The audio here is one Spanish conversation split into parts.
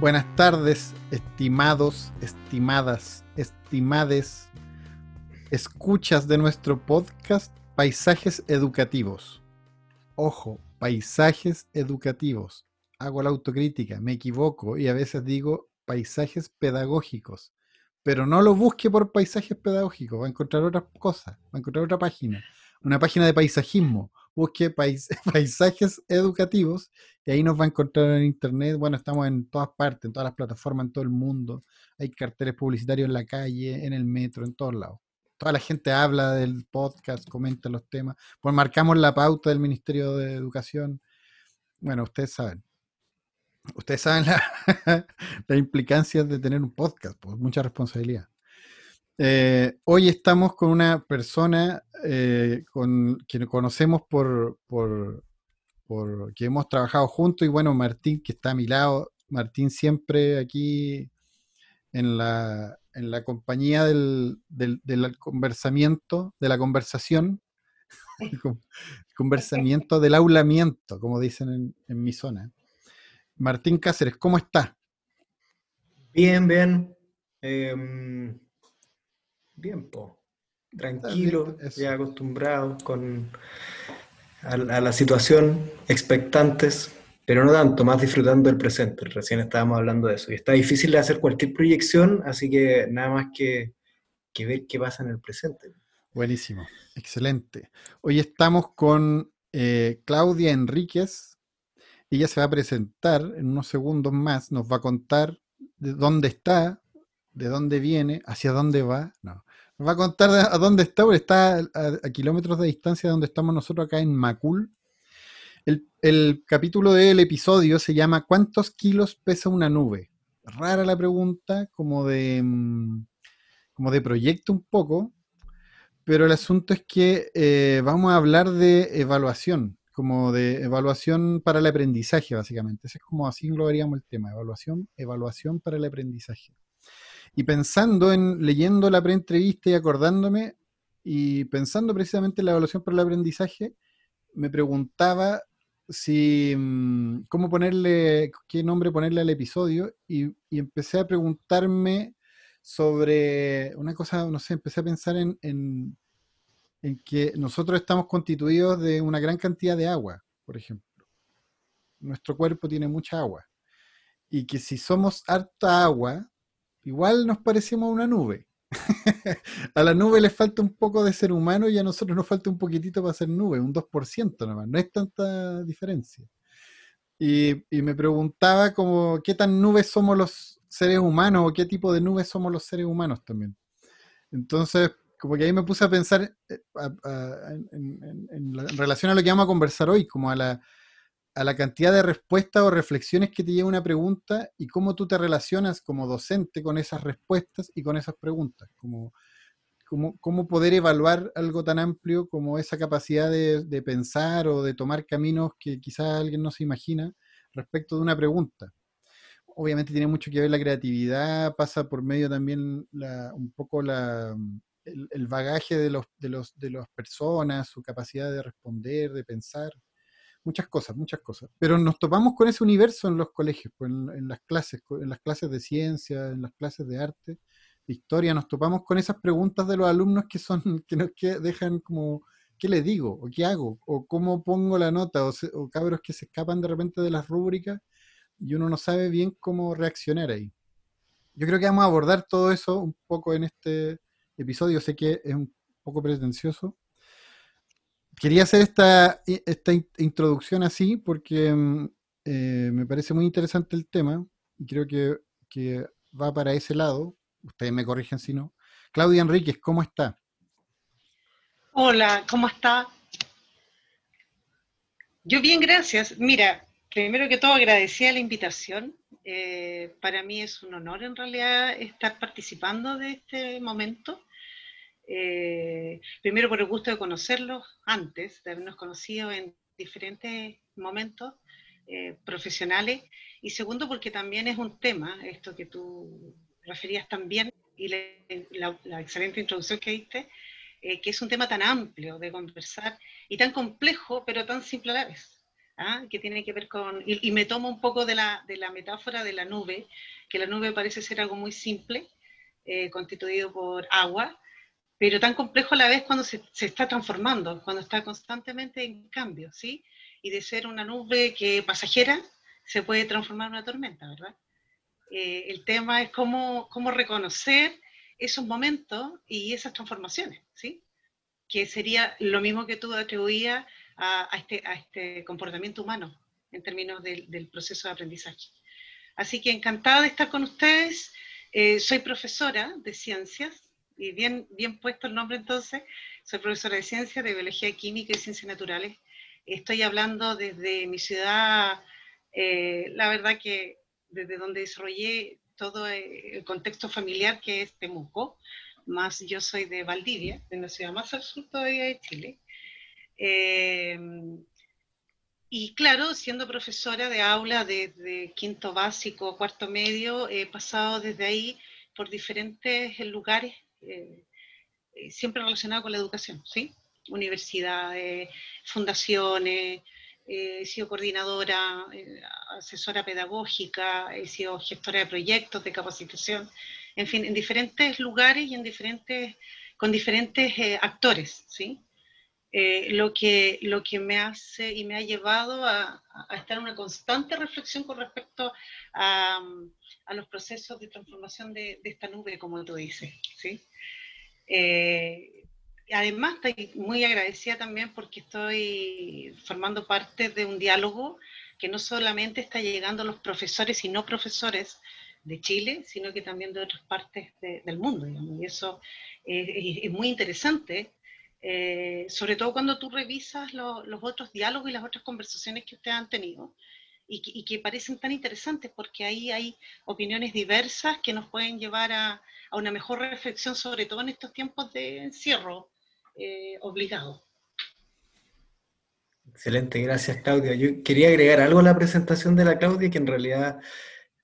buenas tardes, estimados, estimadas, estimades, escuchas de nuestro podcast Paisajes Educativos. Ojo, paisajes educativos. Hago la autocrítica, me equivoco y a veces digo paisajes pedagógicos. Pero no lo busque por paisajes pedagógicos, va a encontrar otras cosas, va a encontrar otra página, una página de paisajismo busque paisajes educativos y ahí nos va a encontrar en internet. Bueno, estamos en todas partes, en todas las plataformas, en todo el mundo. Hay carteles publicitarios en la calle, en el metro, en todos lados. Toda la gente habla del podcast, comenta los temas. Pues marcamos la pauta del Ministerio de Educación. Bueno, ustedes saben. Ustedes saben las la implicancias de tener un podcast, pues mucha responsabilidad. Eh, hoy estamos con una persona eh, con quien conocemos por, por, que hemos trabajado juntos y bueno, Martín que está a mi lado, Martín siempre aquí en la, en la compañía del, del, del conversamiento, de la conversación, el conversamiento del aulamiento, como dicen en, en mi zona. Martín Cáceres, ¿cómo está? Bien, bien. Eh, bien, tranquilo, ya acostumbrado con, a, la situación, expectantes, pero no tanto, más disfrutando del presente. Recién estábamos hablando de eso. Y está difícil de hacer cualquier proyección, así que nada más que, ver qué pasa en el presente. Buenísimo, excelente. Hoy estamos con eh, Claudia Enríquez. Ella se va a presentar en unos segundos más, nos va a contar de dónde está, de dónde viene, hacia dónde va. No, va a contar a dónde está, porque está a, kilómetros de distancia de donde estamos nosotros acá en Macul. El, capítulo del episodio se llama ¿Cuántos kilos pesa una nube? Rara la pregunta, como de, mm, como de proyecto un poco, pero el asunto es que eh, vamos a hablar de evaluación, como de evaluación para el aprendizaje, básicamente. Ese es como así lo veríamos el tema, evaluación, evaluación para el aprendizaje. Y pensando en, leyendo la preentrevista y acordándome, y pensando precisamente en la evaluación para el aprendizaje, me preguntaba si mm, cómo ponerle, qué nombre ponerle al episodio, y, empecé a preguntarme sobre una cosa, no sé, empecé a pensar en, en, en que nosotros estamos constituidos de una gran cantidad de agua, por ejemplo. Nuestro cuerpo tiene mucha agua. Y que si somos harta agua, igual nos parecemos a una nube. a la nube le falta un poco de ser humano y a nosotros nos falta un poquitito para ser nube, un 2% nomás, no es tanta diferencia. Y, me preguntaba como qué tan nubes somos los seres humanos o qué tipo de nubes somos los seres humanos también. Entonces, como que ahí me puse a pensar eh, en relación a lo que vamos a conversar hoy, como a la, a la cantidad de respuestas o reflexiones que te lleva una pregunta y cómo tú te relacionas como docente con esas respuestas y con esas preguntas. Como, cómo poder evaluar algo tan amplio como esa capacidad de, pensar o de tomar caminos que quizás alguien no se imagina respecto de una pregunta. Obviamente tiene mucho que ver la creatividad, pasa por medio también un poco la, el, bagaje de, los, de, los, de las personas, su capacidad de responder, de pensar muchas cosas, muchas cosas. Pero nos topamos con ese universo en los colegios, pues, en, las clases, en las clases de ciencia, en las clases de arte, de historia, nos topamos con esas preguntas de los alumnos que son, que nos dejan como, ¿qué le digo? ¿O qué hago? ¿O cómo pongo la nota? O, cabros que se escapan de repente de las rúbricas y uno no sabe bien cómo reaccionar ahí. Yo creo que vamos a abordar todo eso un poco en este episodio. Sé que es un poco pretencioso, quería hacer esta, esta introducción así porque mm, eh, me parece muy interesante el tema y creo que, va para ese lado. Ustedes me corrigen si no. Claudia Enríquez, ¿cómo está? Hola, ¿cómo está? Yo bien, gracias. Mira, primero que todo agradecía la invitación. Eh, para mí es un honor en realidad estar participando de este momento. Eh, primero por el gusto de conocerlos antes, de habernos conocido en diferentes momentos eh, profesionales. Y segundo porque también es un tema, esto que tú referías también, y la, la excelente introducción que diste, que es un tema tan amplio de conversar y tan complejo, pero tan simple a la vez. ¿ah? que tiene que ver con, y, me tomo un poco de la, de la, metáfora de la nube, que la nube parece ser algo muy simple, eh, constituido por agua, pero tan complejo a la vez cuando se, se, está transformando, cuando está constantemente en cambio, ¿sí? Y de ser una nube que pasajera se puede transformar en una tormenta, ¿verdad? Eh, el tema es cómo, cómo reconocer esos momentos y esas transformaciones, ¿sí? Que sería lo mismo que tú atribuías a, este, a este comportamiento humano en términos del, proceso de aprendizaje. Así que encantada de estar con ustedes. Eh, soy profesora de ciencias, bien, bien puesto el nombre entonces, soy profesora de ciencias, de biología química y ciencias naturales. Estoy hablando desde mi ciudad, eh, la verdad que desde donde desarrollé todo el contexto familiar que es Temuco, más yo soy de Valdivia, de la ciudad más al sur todavía de Chile. Eh, y claro, siendo profesora de aula desde quinto básico, cuarto medio, he pasado desde ahí por diferentes lugares, eh, eh, siempre relacionados con la educación, ¿sí? Universidades, fundaciones, he sido coordinadora, asesora pedagógica, he sido gestora de proyectos de capacitación, en fin, en diferentes lugares y en diferentes, con diferentes actores, ¿sí? Eh, lo, que, lo que me hace y me ha llevado a, estar en una constante reflexión con respecto a, los procesos de transformación de, esta nube, como tú dices. ¿sí? Eh, además, estoy muy agradecida también porque estoy formando parte de un diálogo que no solamente está llegando a los profesores y no profesores de Chile, sino que también de otras partes del mundo. Y eso es muy interesante eh, sobre todo cuando tú revisas los otros diálogos y las otras conversaciones que ustedes han tenido y que, parecen tan interesantes porque ahí hay opiniones diversas que nos pueden llevar a, una mejor reflexión, sobre todo en estos tiempos de encierro eh, obligado. Excelente, gracias Claudia. Yo quería agregar algo a la presentación de la Claudia que en realidad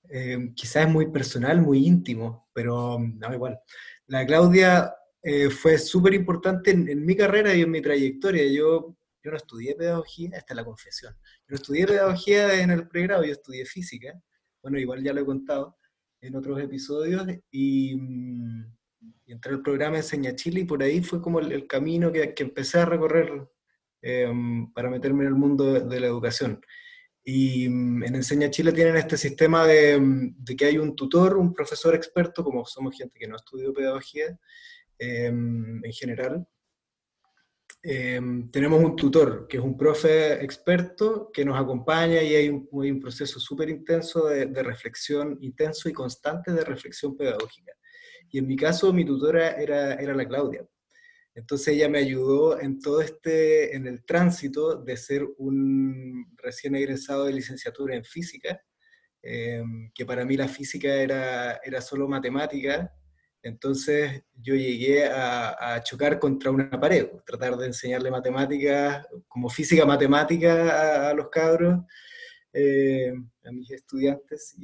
eh, quizás es muy personal, muy íntimo, pero no igual. La Claudia eh, fue súper importante en, mi carrera y en mi trayectoria. Yo, yo no estudié pedagogía, esta es la confesión. Yo no estudié pedagogía en el pregrado, yo estudié física. Bueno, igual ya lo he contado en otros episodios. Y, mm, entré al programa Enseña Chile y por ahí fue como el, camino que, que, empecé a recorrer em, para meterme en el mundo de, la educación. Y mm, en Enseña Chile tienen este sistema de, mm, de, que hay un tutor, un profesor experto, como somos gente que no estudió pedagogía, Em, en general. Em, tenemos un tutor, que es un profe experto, que nos acompaña y hay un, proceso súper intenso de, reflexión, intenso y constante de reflexión pedagógica. Y en mi caso, mi tutora era, era la Claudia. Entonces ella me ayudó en todo este, en el tránsito de ser un recién egresado de licenciatura en física, em, que para mí la física era, era solo matemática, entonces yo llegué a, chocar contra una pared, tratar de enseñarle matemáticas, como física matemática a, los cabros, eh, a mis estudiantes.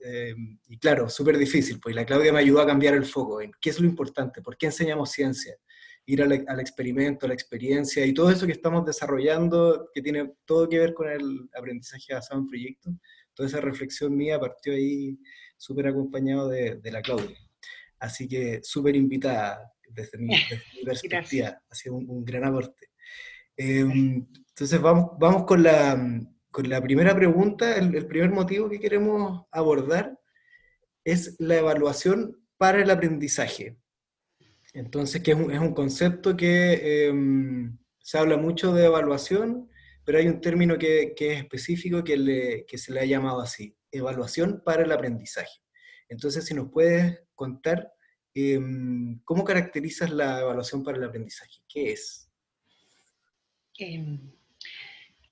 Eh, y, claro, súper difícil, pues la Claudia me ayudó a cambiar el foco. En ¿Qué es lo importante? ¿Por qué enseñamos ciencia? Ir al, experimento, a la experiencia y todo eso que estamos desarrollando, que tiene todo que ver con el aprendizaje basado en proyectos. Toda esa reflexión mía partió ahí súper acompañado de la Claudia. Así que súper invitada desde mi, perspectiva, ha sido un, gran aporte. Em, entonces vamos, vamos con, la, con la primera pregunta, el, primer motivo que queremos abordar es la evaluación para el aprendizaje. Entonces, que es un, es un concepto que em, se habla mucho de evaluación, pero hay un término que, que es específico que, le, que se le ha llamado así, evaluación para el aprendizaje. Entonces, si nos puedes contar em, cómo caracterizas la evaluación para el aprendizaje, ¿qué es? Em,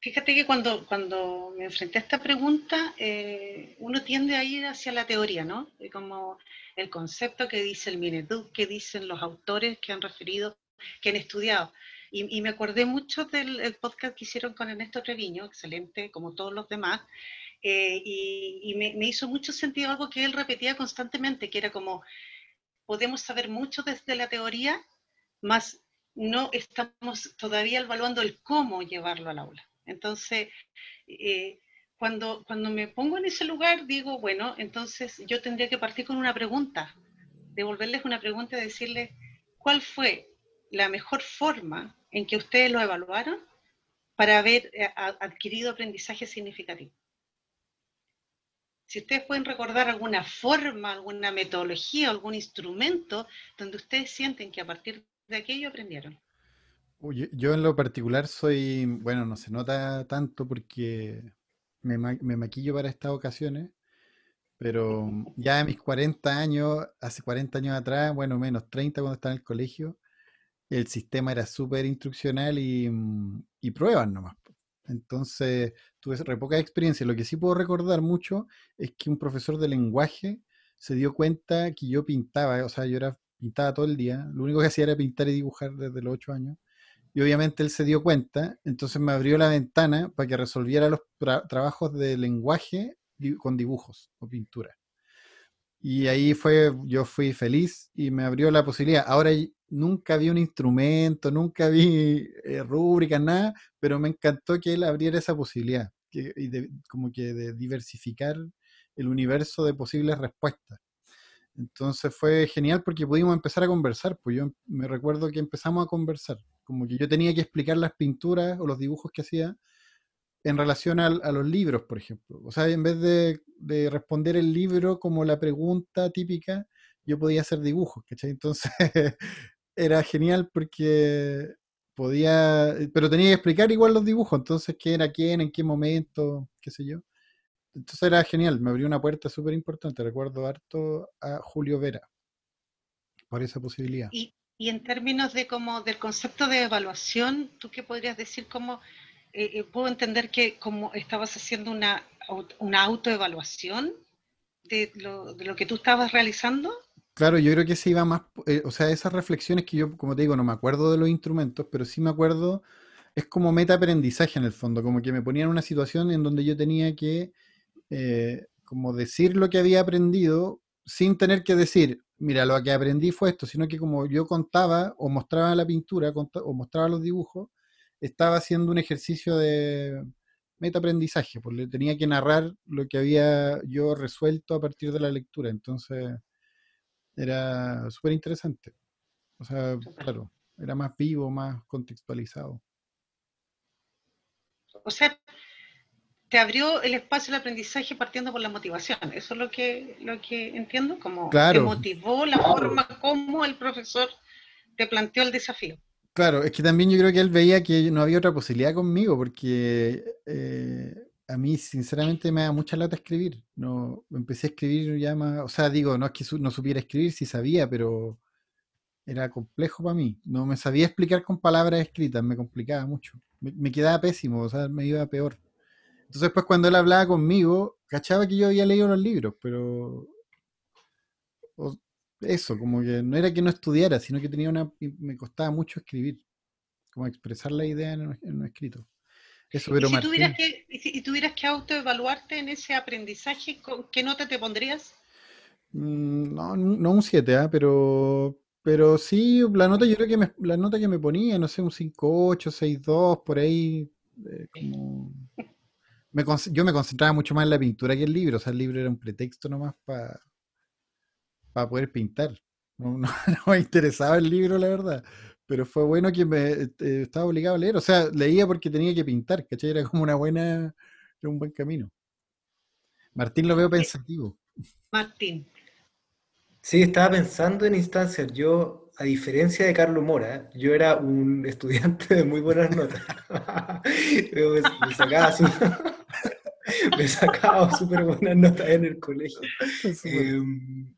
Fíjate que cuando, cuando me enfrenté a esta pregunta, eh, uno tiende a ir hacia la teoría, ¿no? Como el concepto que dice el Mineduc, que dicen los autores que han referido, que han estudiado. Y, me acordé mucho del podcast que hicieron con Ernesto Treviño, excelente, como todos los demás, eh, y, me, hizo mucho sentido algo que él repetía constantemente, que era como, podemos saber mucho desde la teoría, más no estamos todavía evaluando el cómo llevarlo al aula. Entonces, eh, cuando, cuando me pongo en ese lugar, digo, bueno, entonces yo tendría que partir con una pregunta, devolverles una pregunta y decirles, ¿cuál fue la mejor forma en que ustedes lo evaluaron para haber eh, adquirido aprendizaje significativo? Si ustedes pueden recordar alguna forma, alguna metodología, algún instrumento donde ustedes sienten que a partir de aquello aprendieron yo en lo particular soy, bueno, no se nota tanto porque me, maquillo para estas ocasiones, pero ya a mis 40 años, hace 40 años atrás, bueno, menos 30 cuando estaba en el colegio, el sistema era súper instruccional y, y pruebas nomás. Entonces tuve re poca experiencia. Lo que sí puedo recordar mucho es que un profesor de lenguaje se dio cuenta que yo pintaba, o sea, yo era pintaba todo el día. Lo único que hacía era pintar y dibujar desde los 8 años. Y obviamente él se dio cuenta, entonces me abrió la ventana para que resolviera los trabajos de lenguaje con dibujos o pintura. Y ahí fue, yo fui feliz y me abrió la posibilidad. Ahora nunca vi un instrumento, nunca vi eh, rúbricas, nada, pero me encantó que él abriera esa posibilidad, y como que de diversificar el universo de posibles respuestas. Entonces fue genial porque pudimos empezar a conversar, pues yo me recuerdo que empezamos a conversar como que yo tenía que explicar las pinturas o los dibujos que hacía en relación a, los libros, por ejemplo. O sea, en vez de, responder el libro como la pregunta típica, yo podía hacer dibujos, ¿cachai? Entonces era genial porque podía, pero tenía que explicar igual los dibujos, entonces qué era quién, en qué momento, qué sé yo. Entonces era genial, me abrió una puerta súper importante. Recuerdo harto a Julio Vera por esa posibilidad. Y en términos de como del concepto de evaluación, ¿tú qué podrías decir? ¿Cómo eh, eh, puedo entender que como estabas haciendo una, una autoevaluación de lo, de lo que tú estabas realizando? Claro, yo creo que se iba más, eh, o sea, esas reflexiones que yo, como te digo, no me acuerdo de los instrumentos, pero sí me acuerdo, es como meta aprendizaje en el fondo, como que me ponía en una situación en donde yo tenía que, como decir lo que había aprendido sin tener que decir, mira, lo que aprendí fue esto, sino que como yo contaba o mostraba la pintura o mostraba los dibujos, estaba haciendo un ejercicio de metaaprendizaje, porque tenía que narrar lo que había yo resuelto a partir de la lectura. Entonces, era súper interesante. O sea, claro, era más vivo, más contextualizado. O sea, te abrió el espacio del aprendizaje partiendo por la motivación. Eso es lo que, lo que entiendo, como te motivó la forma como el profesor te planteó el desafío. Claro, es que también yo creo que él veía que no había otra posibilidad conmigo, porque eh, a mí sinceramente me da mucha lata escribir. No, empecé a escribir ya más, o sea, digo, no es que no supiera escribir, sí sabía, pero era complejo para mí. No me sabía explicar con palabras escritas, me complicaba mucho. me quedaba pésimo, o sea, me iba peor. Entonces, pues cuando él hablaba conmigo, cachaba que yo había leído los libros, pero eso, como que no era que no estudiara, sino que tenía una, me costaba mucho escribir, como expresar la idea en un, escrito. Eso, pero ¿Y, si tuvieras que, y tuvieras que autoevaluarte en ese aprendizaje, ¿qué nota te pondrías? Mm, no, no un 7, ¿ah? pero, pero sí, la nota yo creo que me, la nota que me ponía, no sé, un 5.8, 6.2, por ahí, eh, como yo me concentraba mucho más en la pintura que el libro. O sea, el libro era un pretexto nomás para poder pintar. No, me interesaba el libro, la verdad. Pero fue bueno que me este, estaba obligado a leer. O sea, leía porque tenía que pintar, ¿cachai? Era como una buena, era un buen camino. Martín lo veo pensativo. Martín. Sí, estaba pensando en instancias. Yo, a diferencia de Carlos Mora, yo era un estudiante de muy buenas notas. me, sacaba su... me sacaba súper buenas notas en el colegio. Em,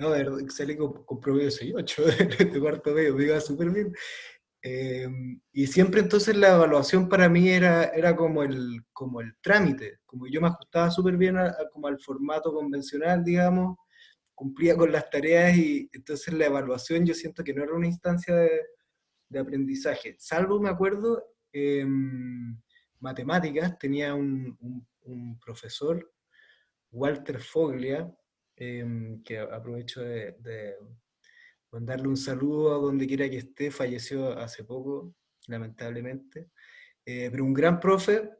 no, de salí con, con promedio 6.8 de, cuarto medio, me iba súper bien. Em, y siempre entonces la evaluación para mí era, era como, el, como el trámite, como yo me ajustaba súper bien como al formato convencional, digamos, cumplía con las tareas y entonces la evaluación yo siento que no era una instancia de, de aprendizaje, salvo me acuerdo, en matemáticas tenía un, profesor, Walter Foglia, em, que aprovecho de mandarle un saludo a donde quiera que esté, falleció hace poco, lamentablemente, eh, pero un gran profe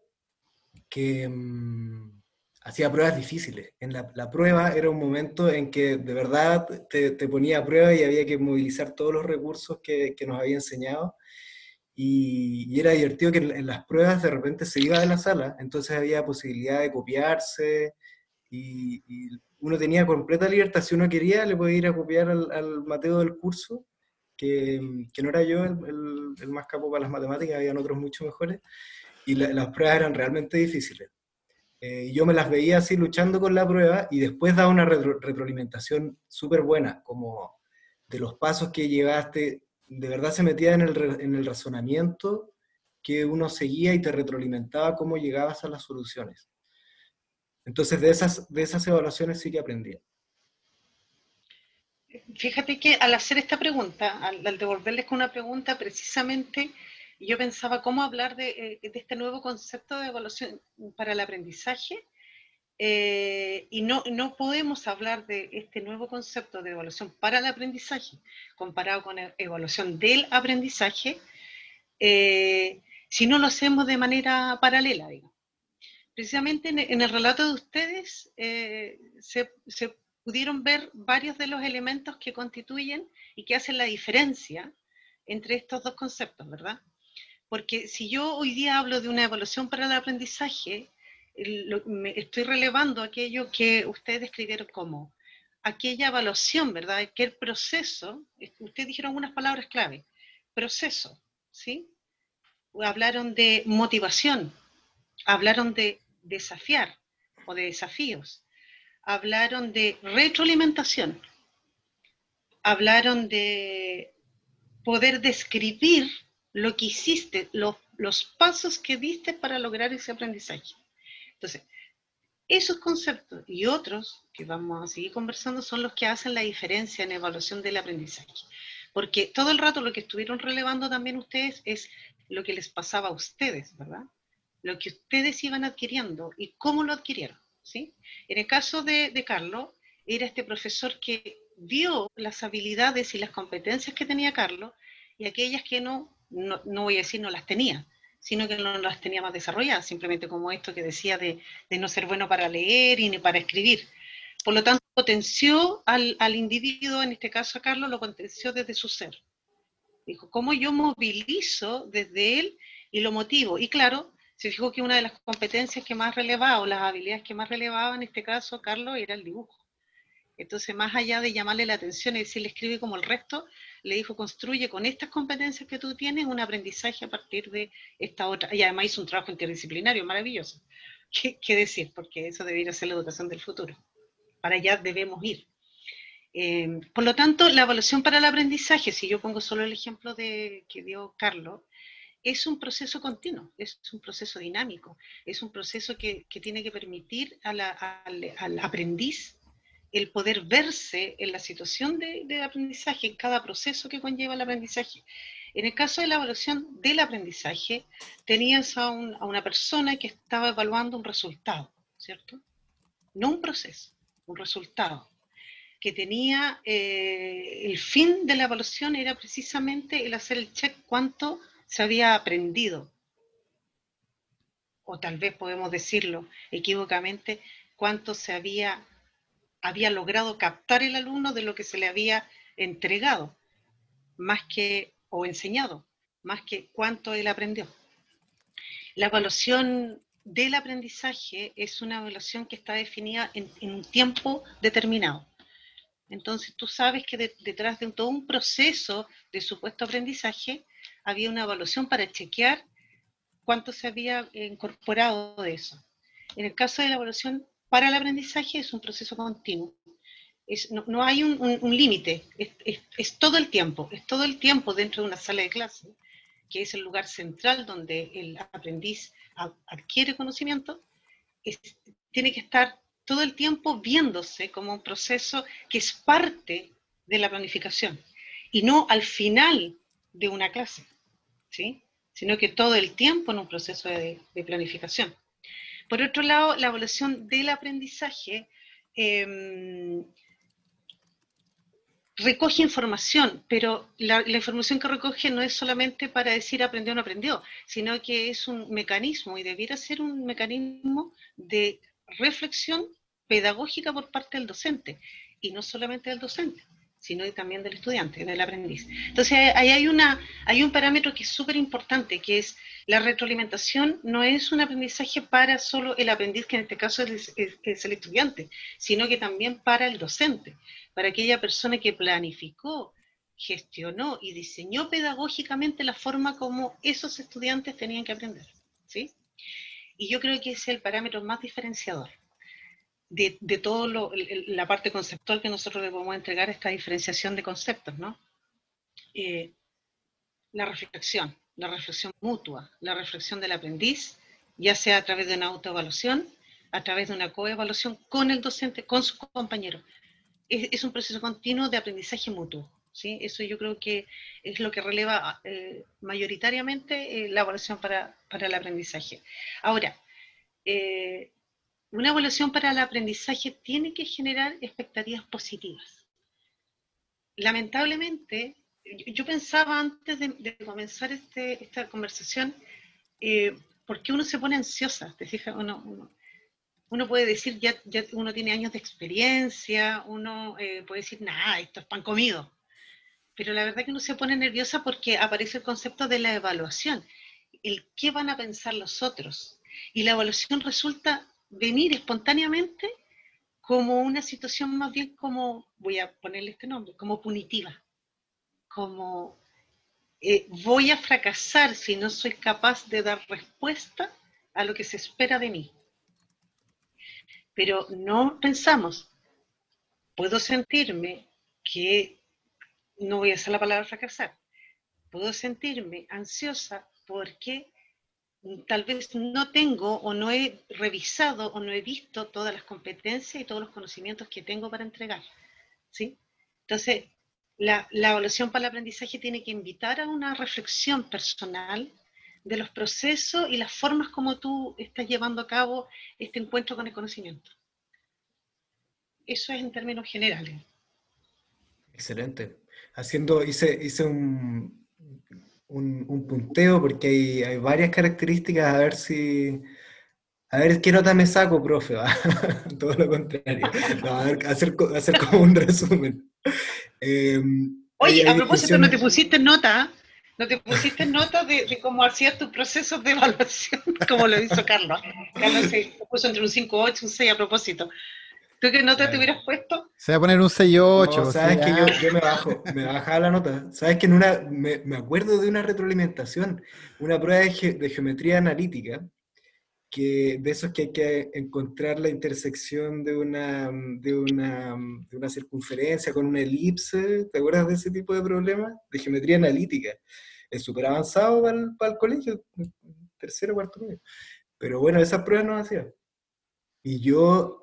que mm, hacía pruebas difíciles. En la, prueba era un momento en que de verdad te, ponía a prueba y había que movilizar todos los recursos que, que nos había enseñado. Y, era divertido que en, las pruebas de repente se iba de la sala, entonces había posibilidad de copiarse y, y uno tenía completa libertad. Si uno quería, le podía ir a copiar al, Mateo del curso, que, que no era yo el, el, más capo para las matemáticas, habían otros mucho mejores, y las pruebas eran realmente difíciles. Eh, yo me las veía así luchando con la prueba y después daba una retroalimentación súper buena, como de los pasos que llevaste, de verdad se metía en el, en el razonamiento que uno seguía y te retroalimentaba cómo llegabas a las soluciones. Entonces, de esas, de esas evaluaciones sí que aprendí. Fíjate que al hacer esta pregunta, al, devolverles con una pregunta, precisamente yo pensaba cómo hablar de, eh, este nuevo concepto de evaluación para el aprendizaje. Eh, y no, no podemos hablar de este nuevo concepto de evaluación para el aprendizaje comparado con la evaluación del aprendizaje eh, si no lo hacemos de manera paralela, digamos precisamente en, el relato de ustedes eh, se, pudieron ver varios de los elementos que constituyen y que hacen la diferencia entre estos dos conceptos, ¿verdad? Porque si yo hoy día hablo de una evaluación para el aprendizaje, estoy relevando aquello que ustedes describieron como aquella evaluación, ¿verdad? Aquel proceso, ustedes dijeron unas palabras clave, proceso, ¿sí? Hablaron de motivación, hablaron de desafiar o de desafíos. Hablaron de retroalimentación. Hablaron de poder describir lo que hiciste, los, pasos que diste para lograr ese aprendizaje. Entonces, esos conceptos y otros que vamos a seguir conversando son los que hacen la diferencia en evaluación del aprendizaje. Porque todo el rato lo que estuvieron relevando también ustedes es lo que les pasaba a ustedes, ¿verdad? Lo que ustedes iban adquiriendo y cómo lo adquirieron. ¿sí? En el caso de, Carlos, era este profesor que vio las habilidades y las competencias que tenía Carlos y aquellas que no, no, voy a decir no las tenía, sino que no las tenía más desarrolladas, simplemente como esto que decía de, no ser bueno para leer y ni para escribir. Por lo tanto, potenció al, al, individuo, en este caso a Carlos, lo potenció desde su ser. Dijo, ¿cómo yo movilizo desde él y lo motivo? Y claro, se fijó que una de las competencias que más relevaba, o las habilidades que más relevaba en este caso, Carlos, era el dibujo. Entonces, más allá de llamarle la atención y decirle escribe como el resto, le dijo construye con estas competencias que tú tienes un aprendizaje a partir de esta otra. Y además hizo un trabajo interdisciplinario maravilloso. ¿Qué, decir? Porque eso debería ser la educación del futuro. Para allá debemos ir. Eh, por lo tanto, la evaluación para el aprendizaje, si yo pongo solo el ejemplo de, que dio Carlos, es un proceso continuo, es un proceso dinámico, es un proceso que, tiene que permitir al, aprendiz el poder verse en la situación de, aprendizaje, en cada proceso que conlleva el aprendizaje. En el caso de la evaluación del aprendizaje, tenías a, una persona que estaba evaluando un resultado, ¿cierto? No un proceso, un resultado que tenía, eh, el fin de la evaluación era precisamente el hacer el check cuánto se había aprendido, o tal vez podemos decirlo equivocamente, cuánto se había, había logrado captar el alumno de lo que se le había entregado, más que, o enseñado, más que cuánto él aprendió. La evaluación del aprendizaje es una evaluación que está definida en, un tiempo determinado. Entonces tú sabes que detrás de todo un proceso de supuesto aprendizaje había una evaluación para chequear cuánto se había incorporado de eso. En el caso de la evaluación para el aprendizaje es un proceso continuo. no, hay un, límite, es, todo el tiempo, es todo el tiempo dentro de una sala de clase que es el lugar central donde el aprendiz adquiere conocimiento, tiene que estar todo el tiempo viéndose como un proceso que es parte de la planificación y no al final de una clase, ¿sí? sino que todo el tiempo en un proceso de, planificación. Por otro lado, la evaluación del aprendizaje em, recoge información, pero la, información que recoge no es solamente para decir aprendió o no aprendió, sino que es un mecanismo y debiera ser un mecanismo de reflexión pedagógica por parte del docente, y no solamente del docente, sino también del estudiante, del aprendiz. Entonces, ahí hay, una, hay un parámetro que es súper importante, que es la retroalimentación no es un aprendizaje para solo el aprendiz, que en este caso es, es el estudiante, sino que también para el docente para aquella persona que planificó, gestionó y diseñó pedagógicamente la forma como esos estudiantes tenían que aprender. ¿sí? Y yo creo que es el parámetro más diferenciador de, de toda la parte conceptual que nosotros le podemos entregar, esta diferenciación de conceptos, ¿no? Eh, la reflexión, la reflexión mutua, la reflexión del aprendiz, ya sea a través de una autoevaluación, a través de una coevaluación con el docente, con sus compañeros, es, un proceso continuo de aprendizaje mutuo. ¿sí? Eso yo creo que es lo que releva eh, mayoritariamente eh, la evaluación para, el aprendizaje. Ahora, eh, una evaluación para el aprendizaje tiene que generar expectativas positivas. Lamentablemente, yo, pensaba antes de, comenzar este, esta conversación, ¿por qué uno se pone ansiosa? ¿Te uno, uno puede decir, ya, ya uno tiene años de experiencia, uno eh, puede decir, nada, esto es pan comido. Pero la verdad que uno se pone nerviosa porque aparece el concepto de la evaluación, el qué van a pensar los otros. Y la evaluación resulta venir espontáneamente como una situación más bien como, voy a ponerle este nombre, como punitiva, como eh, voy a fracasar si no soy capaz de dar respuesta a lo que se espera de mí. Pero no pensamos, puedo sentirme que, no voy a hacer la palabra fracasar, puedo sentirme ansiosa porque tal vez no tengo o no he revisado o no he visto todas las competencias y todos los conocimientos que tengo para entregar. ¿sí? Entonces, la, la evaluación para el aprendizaje tiene que invitar a una reflexión personal de los procesos y las formas como tú estás llevando a cabo este encuentro con el conocimiento. Eso es en términos generales. Excelente. Haciendo, hice, hice un, un, punteo porque hay, varias características, a ver si... A ver qué nota me saco, profe. Todo lo contrario. a ver, hacer, hacer como un resumen. Em, Oye, a propósito, no te pusiste nota, no te pusiste nota de, cómo hacías tus procesos de evaluación, como lo hizo Carlos. Carlos se puso entre un 5, 8, un 6 a propósito. ¿Tú qué nota te hubieras puesto? Se va a poner un 6-8. sabes que yo, me bajo, me bajaba la nota. Sabes que en una, me, acuerdo de una retroalimentación, una prueba de, geometría analítica, que de esos que hay que encontrar la intersección de una, de una, de una circunferencia con una elipse. ¿Te acuerdas de ese tipo de problemas? De geometría analítica. Es súper avanzado para el, para el, colegio, tercero, cuarto medio. Pero bueno, esas pruebas no hacía. Y yo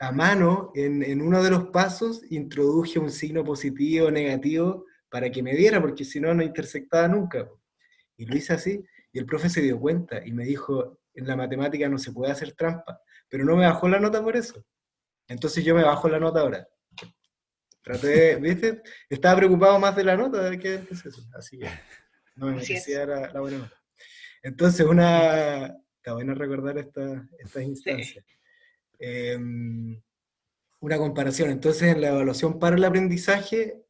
a mano, en, uno de los pasos, introduje un signo positivo o negativo para que me diera, porque si no, no intersectaba nunca. Y lo hice así, y el profe se dio cuenta y me dijo, en la matemática no se puede hacer trampa, pero no me bajó la nota por eso. Entonces yo me bajo la nota ahora. Traté, ¿viste? Estaba preocupado más de la nota de eso. Así que no me merecía la, buena nota. Entonces, una, está bueno recordar esta, estas instancias. Em, una comparación. Entonces, en la evaluación para el aprendizaje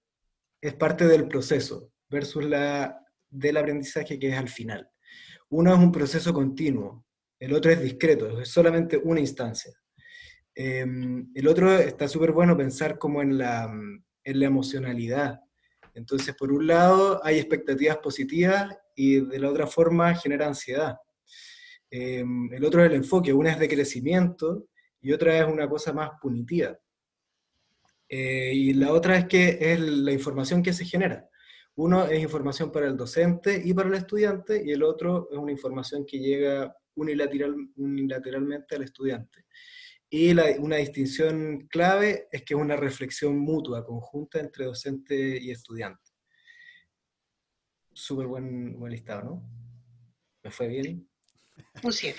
es parte del proceso versus la del aprendizaje que es al final. Uno es un proceso continuo, el otro es discreto, es solamente una instancia. Em, el otro está súper bueno pensar como en la, en la emocionalidad. Entonces, por un lado, hay expectativas positivas y de la otra forma genera ansiedad. Em, el otro es el enfoque, una es de crecimiento y otra es una cosa más punitiva. Eh, y la otra es que es la información que se genera. Uno es información para el docente y para el estudiante, y el otro es una información que llega unilateral, unilateralmente al estudiante. Y una distinción clave es que es una reflexión mutua, conjunta entre docente y estudiante. Súper buen, buen listado, ¿no? ¿Me fue bien? Un 7.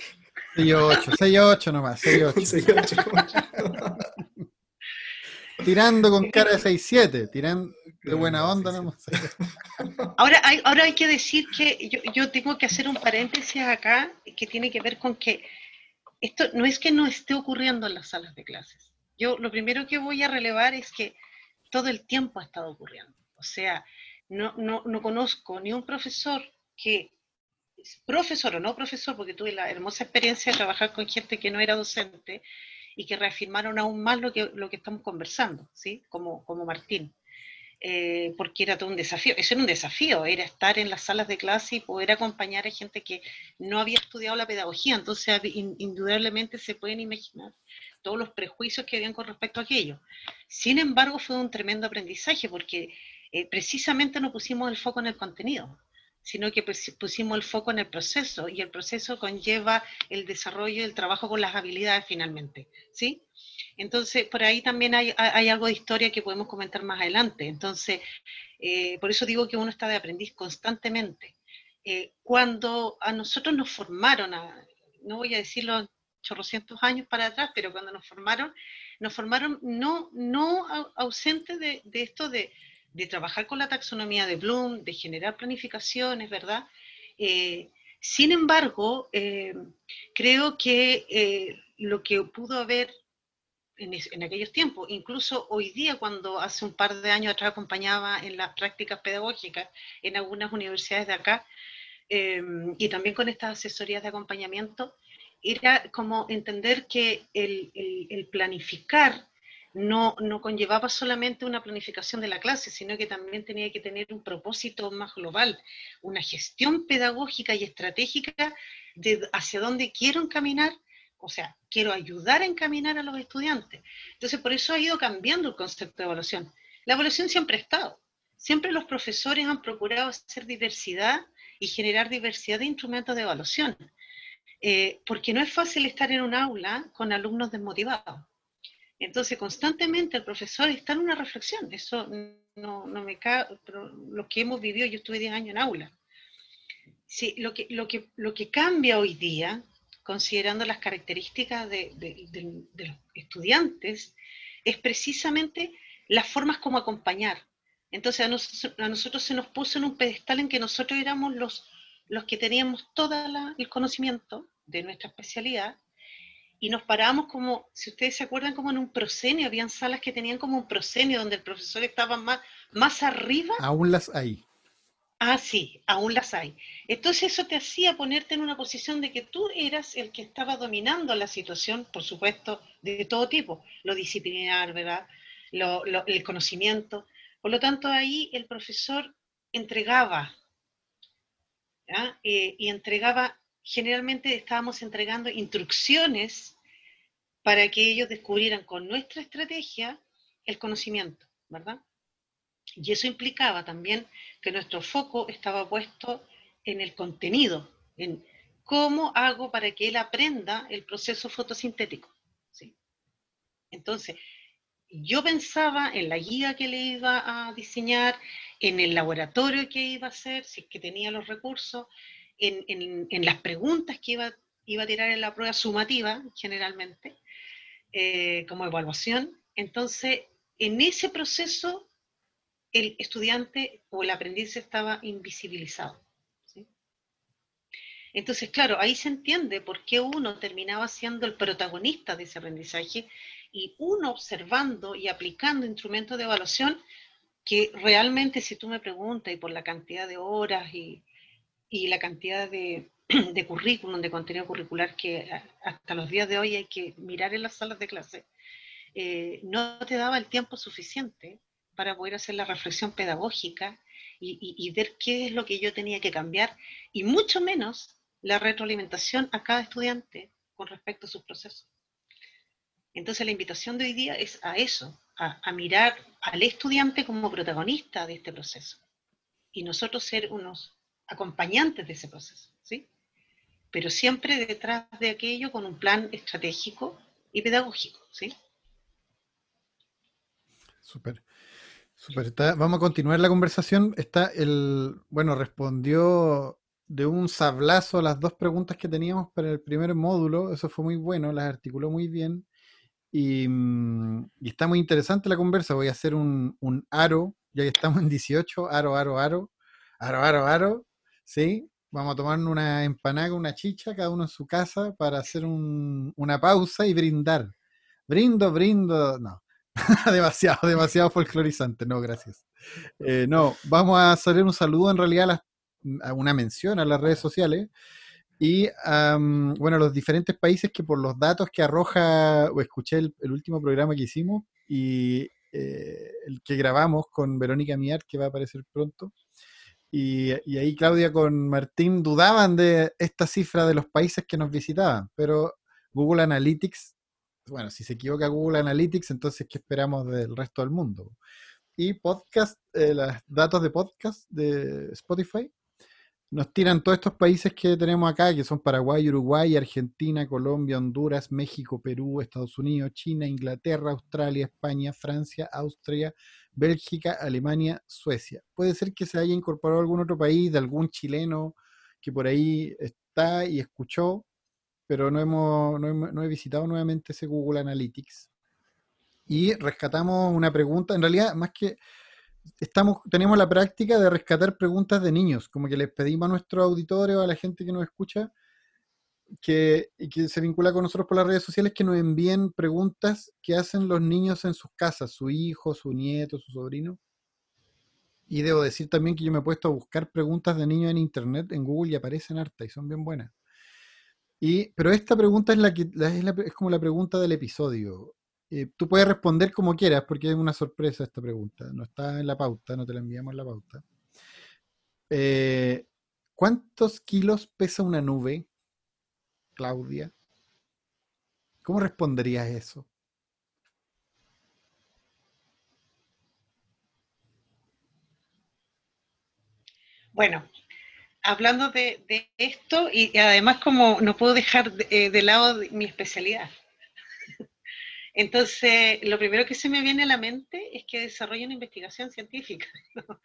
6-8, 6-8 nomás, 6-8. Tirando con cara de 6-7, tirando de buena onda nomás. Ahora hay, ahora hay que decir que yo, yo tengo que hacer un paréntesis acá que tiene que ver con que esto no es que no esté ocurriendo en las salas de clases. Yo lo primero que voy a relevar es que todo el tiempo ha estado ocurriendo. O sea, no, no, no conozco ni un profesor que profesor o no profesor, porque tuve la hermosa experiencia de trabajar con gente que no era docente y que reafirmaron aún más lo que, lo que estamos conversando, ¿sí? Como, como Martín. Eh, porque era todo un desafío. Eso era un desafío, era estar en las salas de clase y poder acompañar a gente que no había estudiado la pedagogía. Entonces, indudablemente se pueden imaginar todos los prejuicios que habían con respecto a aquello. Sin embargo, fue un tremendo aprendizaje porque eh, precisamente no pusimos el foco en el contenido sino que pusimos el foco en el proceso y el proceso conlleva el desarrollo el trabajo con las habilidades finalmente, ¿sí? Entonces, por ahí también hay, algo de historia que podemos comentar más adelante. Entonces, eh, por eso digo que uno está de aprendiz constantemente. Eh, cuando a nosotros nos formaron, no voy a decirlo chorrocientos años para atrás, pero cuando nos formaron, nos formaron no, no ausentes de esto de de trabajar con la taxonomía de Bloom, de generar planificaciones, ¿verdad? Eh, sin embargo, eh, creo que eh, lo que pudo haber en, aquellos tiempos, incluso hoy día cuando hace un par de años atrás acompañaba en las prácticas pedagógicas en algunas universidades de acá, y también con estas asesorías de acompañamiento, era como entender que el, el planificar no, no conllevaba solamente una planificación de la clase, sino que también tenía que tener un propósito más global, una gestión pedagógica y estratégica de hacia dónde quiero encaminar, o sea, quiero ayudar a encaminar a los estudiantes. Entonces, por eso ha ido cambiando el concepto de evaluación. La evaluación siempre ha estado. Siempre los profesores han procurado hacer diversidad y generar diversidad de instrumentos de evaluación. Eh, porque no es fácil estar en un aula con alumnos desmotivados. Entonces, constantemente el profesor está en una reflexión. Eso no, me cae, pero lo que hemos vivido, yo estuve 10 años en aula. Sí, lo que, lo que, lo que cambia hoy día, considerando las características de, los estudiantes, es precisamente las formas como acompañar. Entonces, a, nosotros se nos puso en un pedestal en que nosotros éramos los, los que teníamos todo el conocimiento de nuestra especialidad y nos parábamos como, si ustedes se acuerdan, como en un proscenio, habían salas que tenían como un proscenio donde el profesor estaba más, más arriba. Aún las hay. Ah, sí, aún las hay. Entonces eso te hacía ponerte en una posición de que tú eras el que estaba dominando la situación, por supuesto, de todo tipo, lo disciplinar, ¿verdad? Lo, el conocimiento. Por lo tanto, ahí el profesor entregaba, eh, y entregaba generalmente estábamos entregando instrucciones para que ellos descubrieran con nuestra estrategia el conocimiento, ¿verdad? Y eso implicaba también que nuestro foco estaba puesto en el contenido, en cómo hago para que él aprenda el proceso fotosintético. ¿sí? Entonces, yo pensaba en la guía que le iba a diseñar, en el laboratorio que iba a hacer, si es que tenía los recursos, en, las preguntas que iba, iba, a tirar en la prueba sumativa, generalmente, eh, como evaluación. Entonces, en ese proceso, el estudiante o el aprendiz estaba invisibilizado. Entonces, claro, ahí se entiende por qué uno terminaba siendo el protagonista de ese aprendizaje y uno observando y aplicando instrumentos de evaluación que realmente, si tú me preguntas, y por la cantidad de horas y, y la cantidad de, de currículum, de contenido curricular que hasta los días de hoy hay que mirar en las salas de clase, eh, no te daba el tiempo suficiente para poder hacer la reflexión pedagógica y, ver qué es lo que yo tenía que cambiar, y mucho menos la retroalimentación a cada estudiante con respecto a sus procesos. Entonces la invitación de hoy día es a eso, a mirar al estudiante como protagonista de este proceso. y nosotros ser unos acompañantes de ese proceso, ¿sí? Pero siempre detrás de aquello con un plan estratégico y pedagógico, ¿sí? Súper. Súper. Vamos a continuar la conversación. Está el, bueno, respondió de un sablazo las dos preguntas que teníamos para el primer módulo. Eso fue muy bueno, las articuló muy bien. Y, mm, está muy interesante la conversa. Voy a hacer un, un, aro, ya que estamos en 18, aro, aro, aro, aro, aro, aro. ¿Sí? Vamos a tomar una empanada, una chicha, cada uno en su casa, para hacer un, una pausa y brindar. Brindo, brindo, no. demasiado, demasiado folclorizante, no, gracias. Eh, no, vamos a hacer un saludo en realidad a, a una mención a las redes sociales y bueno, los diferentes países que por los datos que arroja, o escuché el, último programa que hicimos y eh, el que grabamos con Verónica Miar, que va a aparecer pronto, y, ahí Claudia con Martín dudaban de esta cifra de los países que nos visitaban, pero Google Analytics, bueno, si se equivoca Google Analytics, entonces ¿qué esperamos del resto del mundo? Y podcast, eh, los datos de podcast de Spotify, nos tiran todos estos países que tenemos acá, que son Paraguay, Uruguay, Argentina, Colombia, Honduras, México, Perú, Estados Unidos, China, Inglaterra, Australia, España, Francia, Austria, Bélgica, Alemania, Suecia. Puede ser que se haya incorporado algún otro país, de algún chileno que por ahí está y escuchó, pero no, hemos, no he visitado nuevamente ese Google Analytics. Y rescatamos una pregunta, en realidad, más que estamos, tenemos la práctica de rescatar preguntas de niños, como que les pedimos a nuestros auditores o a la gente que nos escucha que, que se vincula con nosotros por las redes sociales que nos envíen preguntas que hacen los niños en sus casas, su hijo, su nieto, su sobrino. Y debo decir también que yo me he puesto a buscar preguntas de niños en internet, en Google, y aparecen harta y son bien buenas. Y, pero esta pregunta es, la que, es, la, es como la pregunta del episodio. Eh, tú puedes responder como quieras, porque es una sorpresa esta pregunta. No está en la pauta, no te la enviamos en la pauta. Eh, ¿Cuántos kilos pesa una nube, Claudia? ¿Cómo responderías eso? Bueno, hablando de, esto, y además como no puedo dejar de, eh, de lado mi especialidad, entonces, lo primero que se me viene a la mente es que desarrolla una investigación científica.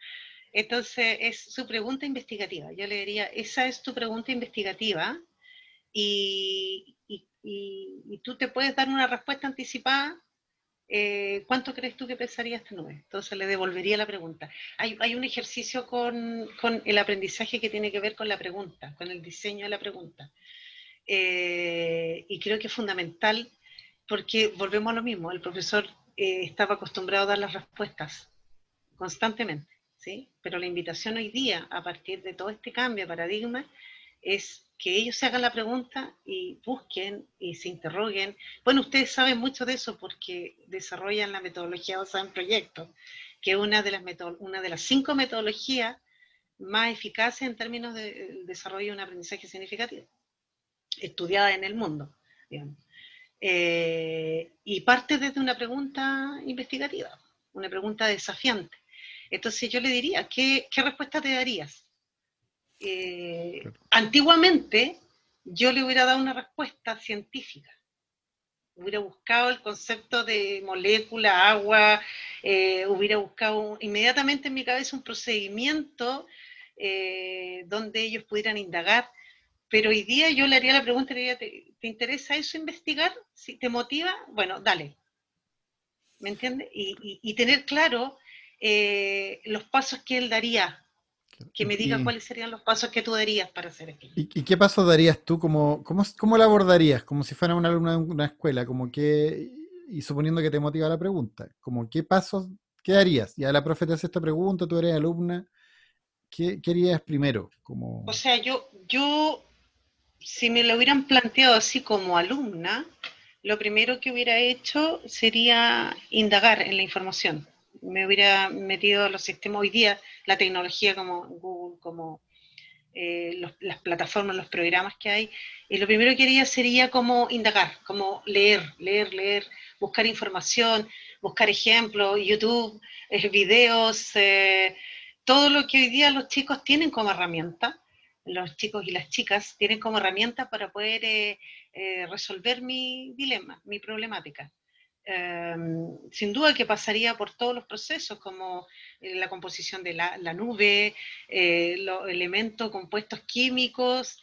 Entonces, es su pregunta investigativa. Yo le diría, esa es tu pregunta investigativa y, tú te puedes dar una respuesta anticipada. Eh, ¿Cuánto crees tú que pesaría esta nube? Entonces le devolvería la pregunta. Hay, un ejercicio con, el aprendizaje que tiene que ver con la pregunta, con el diseño de la pregunta. Eh, y creo que es fundamental porque volvemos a lo mismo, el profesor eh, estaba acostumbrado a dar las respuestas constantemente, ¿sí? Pero la invitación hoy día, a partir de todo este cambio de paradigma, es que ellos se hagan la pregunta y busquen y se interroguen. Bueno, ustedes saben mucho de eso porque desarrollan la metodología basada en proyectos, que es una de las, una de las cinco metodologías más eficaces en términos de desarrollo de un aprendizaje significativo, estudiada en el mundo. Eh, y parte desde una pregunta investigativa, una pregunta desafiante. Entonces yo le diría, ¿qué, respuesta te darías? Eh, antiguamente yo le hubiera dado una respuesta científica. Hubiera buscado el concepto de molécula, agua, eh, hubiera buscado inmediatamente en mi cabeza un procedimiento donde ellos pudieran indagar pero hoy día yo le haría la pregunta, le diría, ¿te, interesa eso investigar? Si te motiva, bueno, dale. ¿Me entiendes? Y, tener claro eh, los pasos que él daría, que me diga cuáles serían los pasos que tú darías para hacer aquello. ¿Y, qué pasos darías tú? Como, cómo, ¿Cómo la abordarías? Como si fuera una alumna de una escuela, como que, y suponiendo que te motiva la pregunta, como qué pasos, qué harías? Ya la profe te hace esta pregunta, tú eres alumna, ¿qué, qué harías primero? Como... O sea, yo, yo si me lo hubieran planteado así como alumna, lo primero que hubiera hecho sería indagar en la información. Me hubiera metido a los sistemas hoy día, la tecnología como Google, como eh, las plataformas, los programas que hay. Y lo primero que haría sería como indagar, como leer, leer, leer, buscar información, buscar ejemplos, YouTube, eh, videos, eh, todo lo que hoy día los chicos tienen como herramienta, los chicos y las chicas tienen como herramienta para poder eh, eh, resolver mi dilema, mi problemática. Em, sin duda que pasaría por todos los procesos, como la composición de la, nube, los elementos compuestos químicos,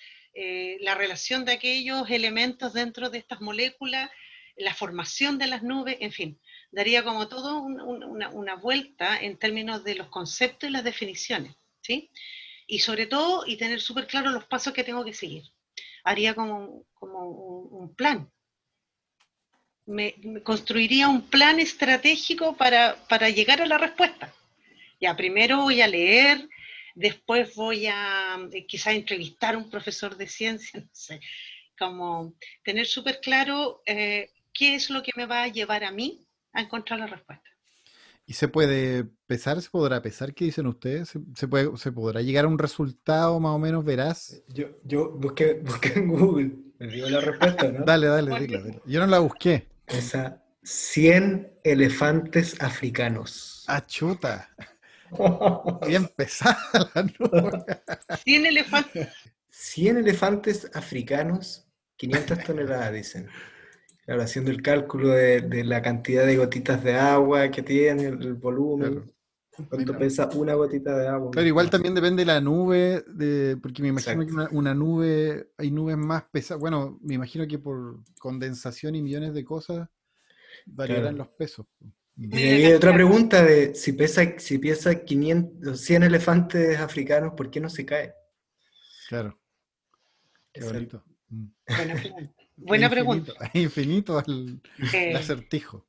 la relación de aquellos elementos dentro de estas moléculas, la formación de las nubes, en fin, daría como todo una, vuelta en términos de los conceptos y las definiciones, ¿sí? Y sobre todo, y tener súper claro los pasos que tengo que seguir. Haría como, como un, plan. Me, construiría un plan estratégico para, para llegar a la respuesta. Ya, primero voy a leer, después voy a eh, quizá entrevistar a un profesor de ciencia, no sé, como tener súper claro eh, qué es lo que me va a llevar a mí a encontrar la respuesta. ¿Y se puede pesar? ¿Se podrá pesar? ¿Qué dicen ustedes? ¿Se, puede, ¿Se podrá llegar a un resultado más o menos veraz? Yo, yo busqué, busqué en Google, me dio la respuesta, ¿no? dale, dale, dile, Yo no la busqué. Esa, 100 elefantes africanos. Ah, chuta. Bien pesada la nube. 100 elefantes. 100 elefantes africanos, 500 toneladas, dicen. Claro, haciendo el cálculo de, la cantidad de gotitas de agua que tiene, el, volumen. ¿Cuánto pesa una gotita de agua? Pero igual también depende de la nube, de, porque me imagino que una, nube, hay nubes más pesadas. Bueno, me imagino que por condensación y millones de cosas variarán los pesos. Y hay otra pregunta de si pesa, si pesa 500, 100 elefantes africanos, ¿por qué no se cae? Claro. Qué bonito. Mm. Buena pregunta. Infinito el, acertijo.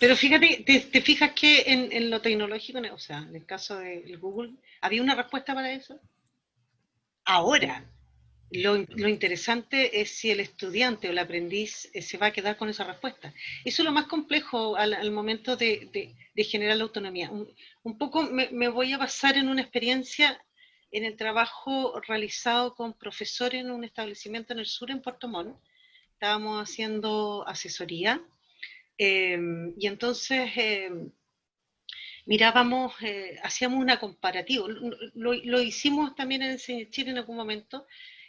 Pero fíjate, te, fijas que en, lo tecnológico, o sea, en el caso de Google, ¿había una respuesta para eso? Ahora, lo, interesante es si el estudiante o el aprendiz eh, se va a quedar con esa respuesta. Eso es lo más complejo al, momento de, generar la autonomía. Un, poco me, me, voy a basar en una experiencia en el trabajo realizado con profesores en un establecimiento en el sur, en Puerto Montt, estábamos haciendo asesoría em, y entonces em, mirábamos, eh, hacíamos una comparativa, lo, hicimos también en Chile en algún momento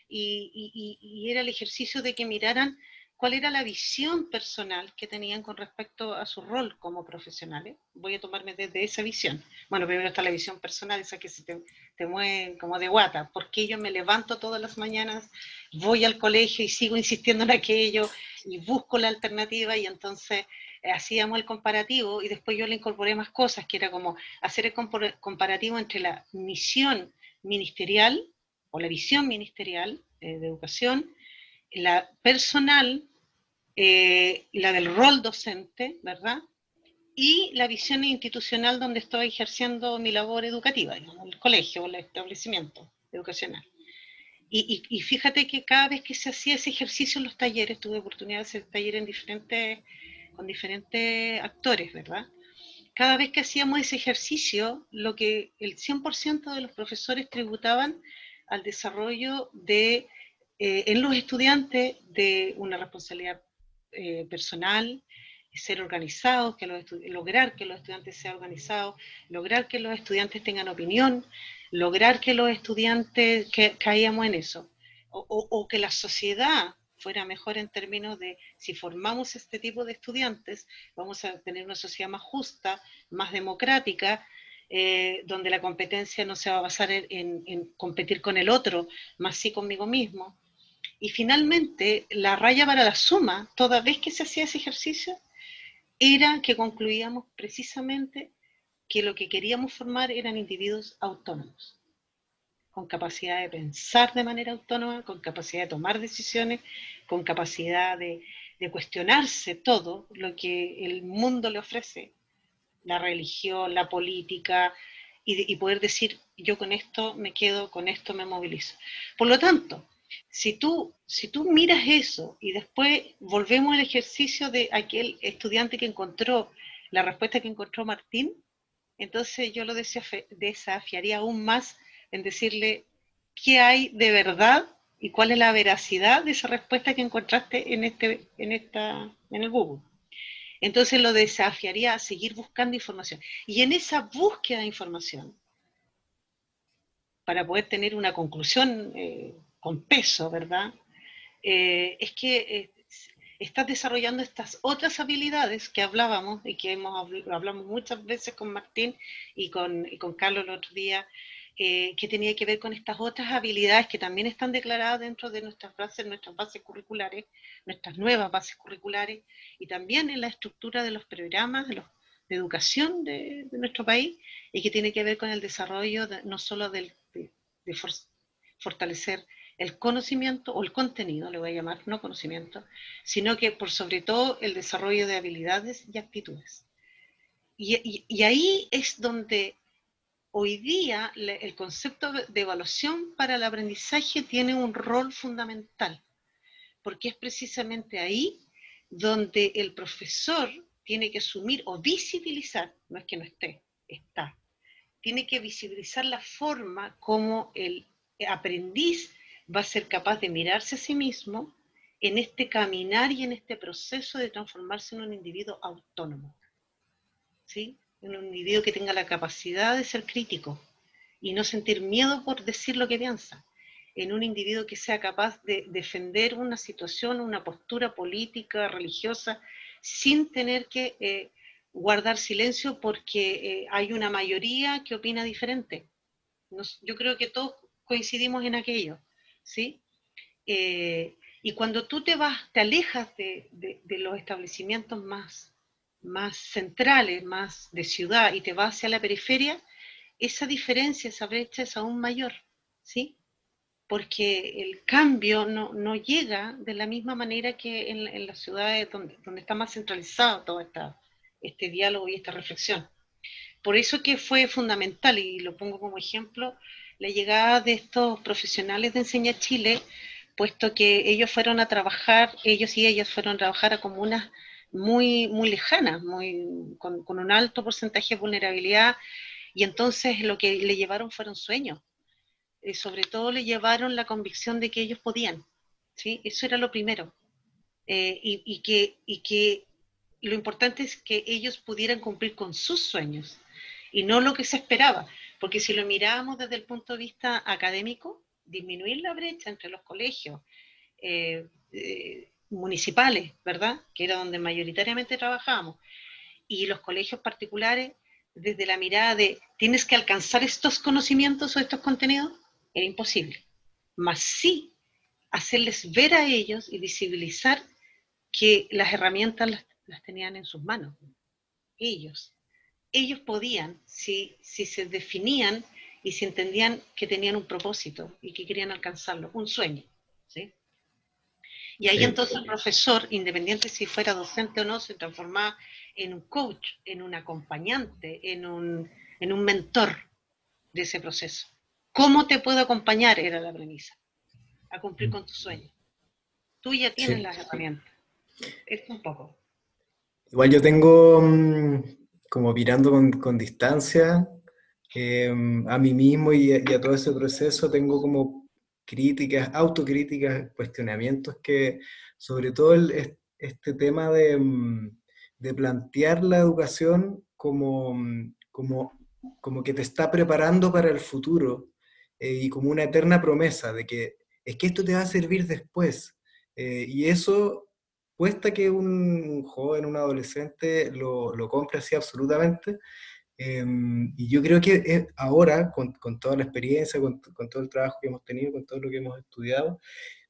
y, era el ejercicio de que miraran cuál era la visión personal que tenían con respecto a su rol como profesionales. Voy a tomarme desde esa visión. Bueno, primero está la visión personal, esa que se te, te mueve como de guata. porque yo me levanto todas las mañanas, voy al colegio y sigo insistiendo en aquello y busco la alternativa y entonces eh, hacíamos el comparativo y después yo le incorporé más cosas, que era como hacer el comparativo entre la misión ministerial o la visión ministerial eh, de educación, la personal eh, la del rol docente, ¿verdad? Y la visión institucional donde estoy ejerciendo mi labor educativa, el colegio o el establecimiento educacional. Y, fíjate que cada vez que se hacía ese ejercicio en los talleres, tuve oportunidad de hacer talleres en diferentes, con diferentes actores, ¿verdad? Cada vez que hacíamos ese ejercicio, lo que el 100% de los profesores tributaban al desarrollo de, eh, en los estudiantes de una responsabilidad eh, personal, ser organizados, que lograr que los estudiantes sean organizados, lograr que los estudiantes tengan opinión, lograr que los estudiantes que, caíamos en eso, o, que la sociedad fuera mejor en términos de si formamos este tipo de estudiantes, vamos a tener una sociedad más justa, más democrática, eh, donde la competencia no se va a basar en, en, competir con el otro, más sí conmigo mismo, y finalmente, la raya para la suma, toda vez que se hacía ese ejercicio, era que concluíamos precisamente que lo que queríamos formar eran individuos autónomos, con capacidad de pensar de manera autónoma, con capacidad de tomar decisiones, con capacidad de, cuestionarse todo lo que el mundo le ofrece, la religión, la política, y, y poder decir, yo con esto me quedo, con esto me movilizo. Por lo tanto, si tú, si tú miras eso y después volvemos al ejercicio de aquel estudiante que encontró la respuesta que encontró Martín, entonces yo lo desafiaría aún más en decirle qué hay de verdad y cuál es la veracidad de esa respuesta que encontraste en, este, en, esta, en el Google. Entonces lo desafiaría a seguir buscando información. Y en esa búsqueda de información, para poder tener una conclusión eh, con peso, ¿verdad? Eh, es que estás desarrollando estas otras habilidades que hablábamos y que hemos hablamos muchas veces con Martín y con, y con Carlos el otro día, eh, que tenía que ver con estas otras habilidades que también están declaradas dentro de nuestras bases, nuestras bases curriculares, nuestras nuevas bases curriculares, y también en la estructura de los programas de, los, de educación de, nuestro país, y que tiene que ver con el desarrollo no solo del, de, fortalecer el conocimiento o el contenido, le voy a llamar, no conocimiento, sino que por sobre todo el desarrollo de habilidades y actitudes. y ahí es donde hoy día el concepto de evaluación para el aprendizaje tiene un rol fundamental, porque es precisamente ahí donde el profesor tiene que asumir o visibilizar, no es que no esté, está, tiene que visibilizar la forma como el aprendiz va a ser capaz de mirarse a sí mismo en este caminar y en este proceso de transformarse en un individuo autónomo. ¿Sí? en un individuo que tenga la capacidad de ser crítico y no sentir miedo por decir lo que piensa, en un individuo que sea capaz de defender una situación, una postura política, religiosa, sin tener que eh, guardar silencio porque eh, hay una mayoría que opina diferente. yo creo que todos coincidimos en aquello, ¿sí? Eh, y cuando tú te vas, te alejas de los establecimientos más más centrales, más de ciudad, y te vas hacia la periferia, esa diferencia, esa brecha es aún mayor, ¿sí? Porque el cambio no, no llega de la misma manera que en, en las ciudades donde, donde, está más centralizado todo esta, este diálogo y esta reflexión. Por eso que fue fundamental, y lo pongo como ejemplo, la llegada de estos profesionales de Enseña Chile, puesto que ellos fueron a trabajar, ellos y ellas fueron a trabajar a comunas muy, muy lejanas, muy, con, un alto porcentaje de vulnerabilidad, y entonces lo que le llevaron fueron sueños. Y sobre todo le llevaron la convicción de que ellos podían. ¿sí? Eso era lo primero. Eh, y, que, y que lo importante es que ellos pudieran cumplir con sus sueños y no lo que se esperaba. Porque si lo mirábamos desde el punto de vista académico, disminuir la brecha entre los colegios, eh, eh, municipales, ¿verdad? Que era donde mayoritariamente trabajábamos, y los colegios particulares, desde la mirada de, ¿tienes que alcanzar estos conocimientos o estos contenidos? Era imposible. Más sí hacerles ver a ellos y visibilizar que las herramientas las, tenían en sus manos. Ellos. Ellos podían, si, si se definían y si entendían que tenían un propósito y que querían alcanzarlo, un sueño. ¿sí? Y ahí entonces el profesor, independiente si fuera docente o no, se transformaba en un coach, en un acompañante, en un, en un mentor de ese proceso. ¿Cómo te puedo acompañar? Era la premisa, a cumplir mm. con tus sueños. Tú ya tienes las herramientas. Esto un poco. Igual yo tengo, mm, como mirando con, distancia, em, a mí mismo y a, todo ese proceso, tengo como críticas, autocríticas, cuestionamientos que, sobre todo este tema mm, de, plantear la educación como, mm, como, como que te está preparando para el futuro eh, y como una eterna promesa de que es que esto te va a servir después. Eh, y eso cuesta que un joven, un adolescente lo, lo compre así absolutamente, Em, y yo creo que eh, ahora, con, con, toda la experiencia, con, con, todo el trabajo que hemos tenido, con todo lo que hemos estudiado,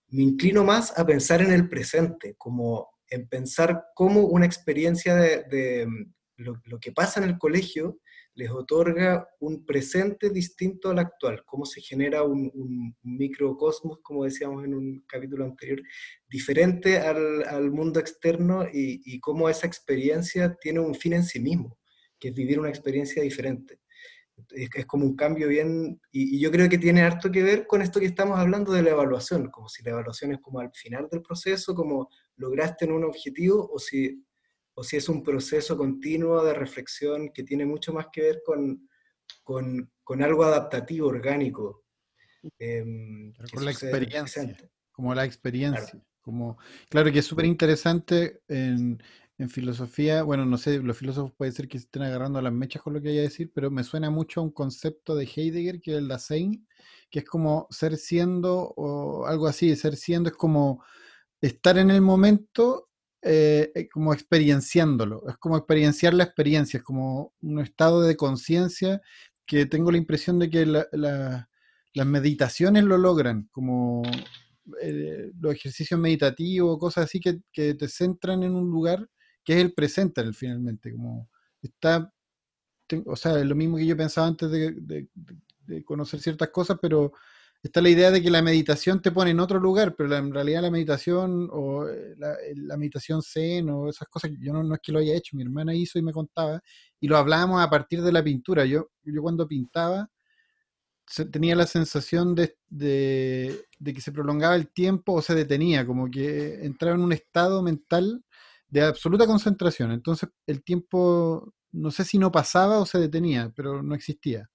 me inclino más a pensar en el presente, como en pensar cómo una experiencia de, de mm, lo, lo, que pasa en el colegio les otorga un presente distinto al actual, cómo se genera un, microcosmos, como decíamos en un capítulo anterior, diferente al, mundo externo y, y cómo esa experiencia tiene un fin en sí mismo que es vivir una experiencia diferente. Es, es como un cambio bien, y, yo creo que tiene harto que ver con esto que estamos hablando de la evaluación, como si la evaluación es como al final del proceso, como lograste en un objetivo, o si, o si es un proceso continuo de reflexión que tiene mucho más que ver con, con, con algo adaptativo, orgánico. Em, con la experiencia, como la experiencia. Como, claro que es súper interesante en, en filosofía, bueno, no sé, los filósofos puede ser que se estén agarrando a las mechas con lo que vaya a decir, pero me suena mucho a un concepto de Heidegger, que es el Dasein, que es como ser siendo o algo así, ser siendo es como estar en el momento eh, eh, como experienciándolo, es como experienciar la experiencia, es como un estado de conciencia que tengo la impresión de que las meditaciones lo logran, como eh, los ejercicios meditativos, cosas así que, te centran en un lugar que es el presente finalmente, como está, o sea, es lo mismo que yo pensaba antes de, conocer ciertas cosas, pero está la idea de que la meditación te pone en otro lugar, pero en realidad la meditación o eh, la, meditación zen o esas cosas, yo no, es que lo haya hecho, mi hermana hizo y me contaba, y lo hablábamos a partir de la pintura. Yo, yo cuando pintaba tenía la sensación de, de, que se prolongaba el tiempo o se detenía, como que entraba en un estado mental de absoluta concentración. Entonces el tiempo, no sé si no pasaba o se detenía, pero no existía.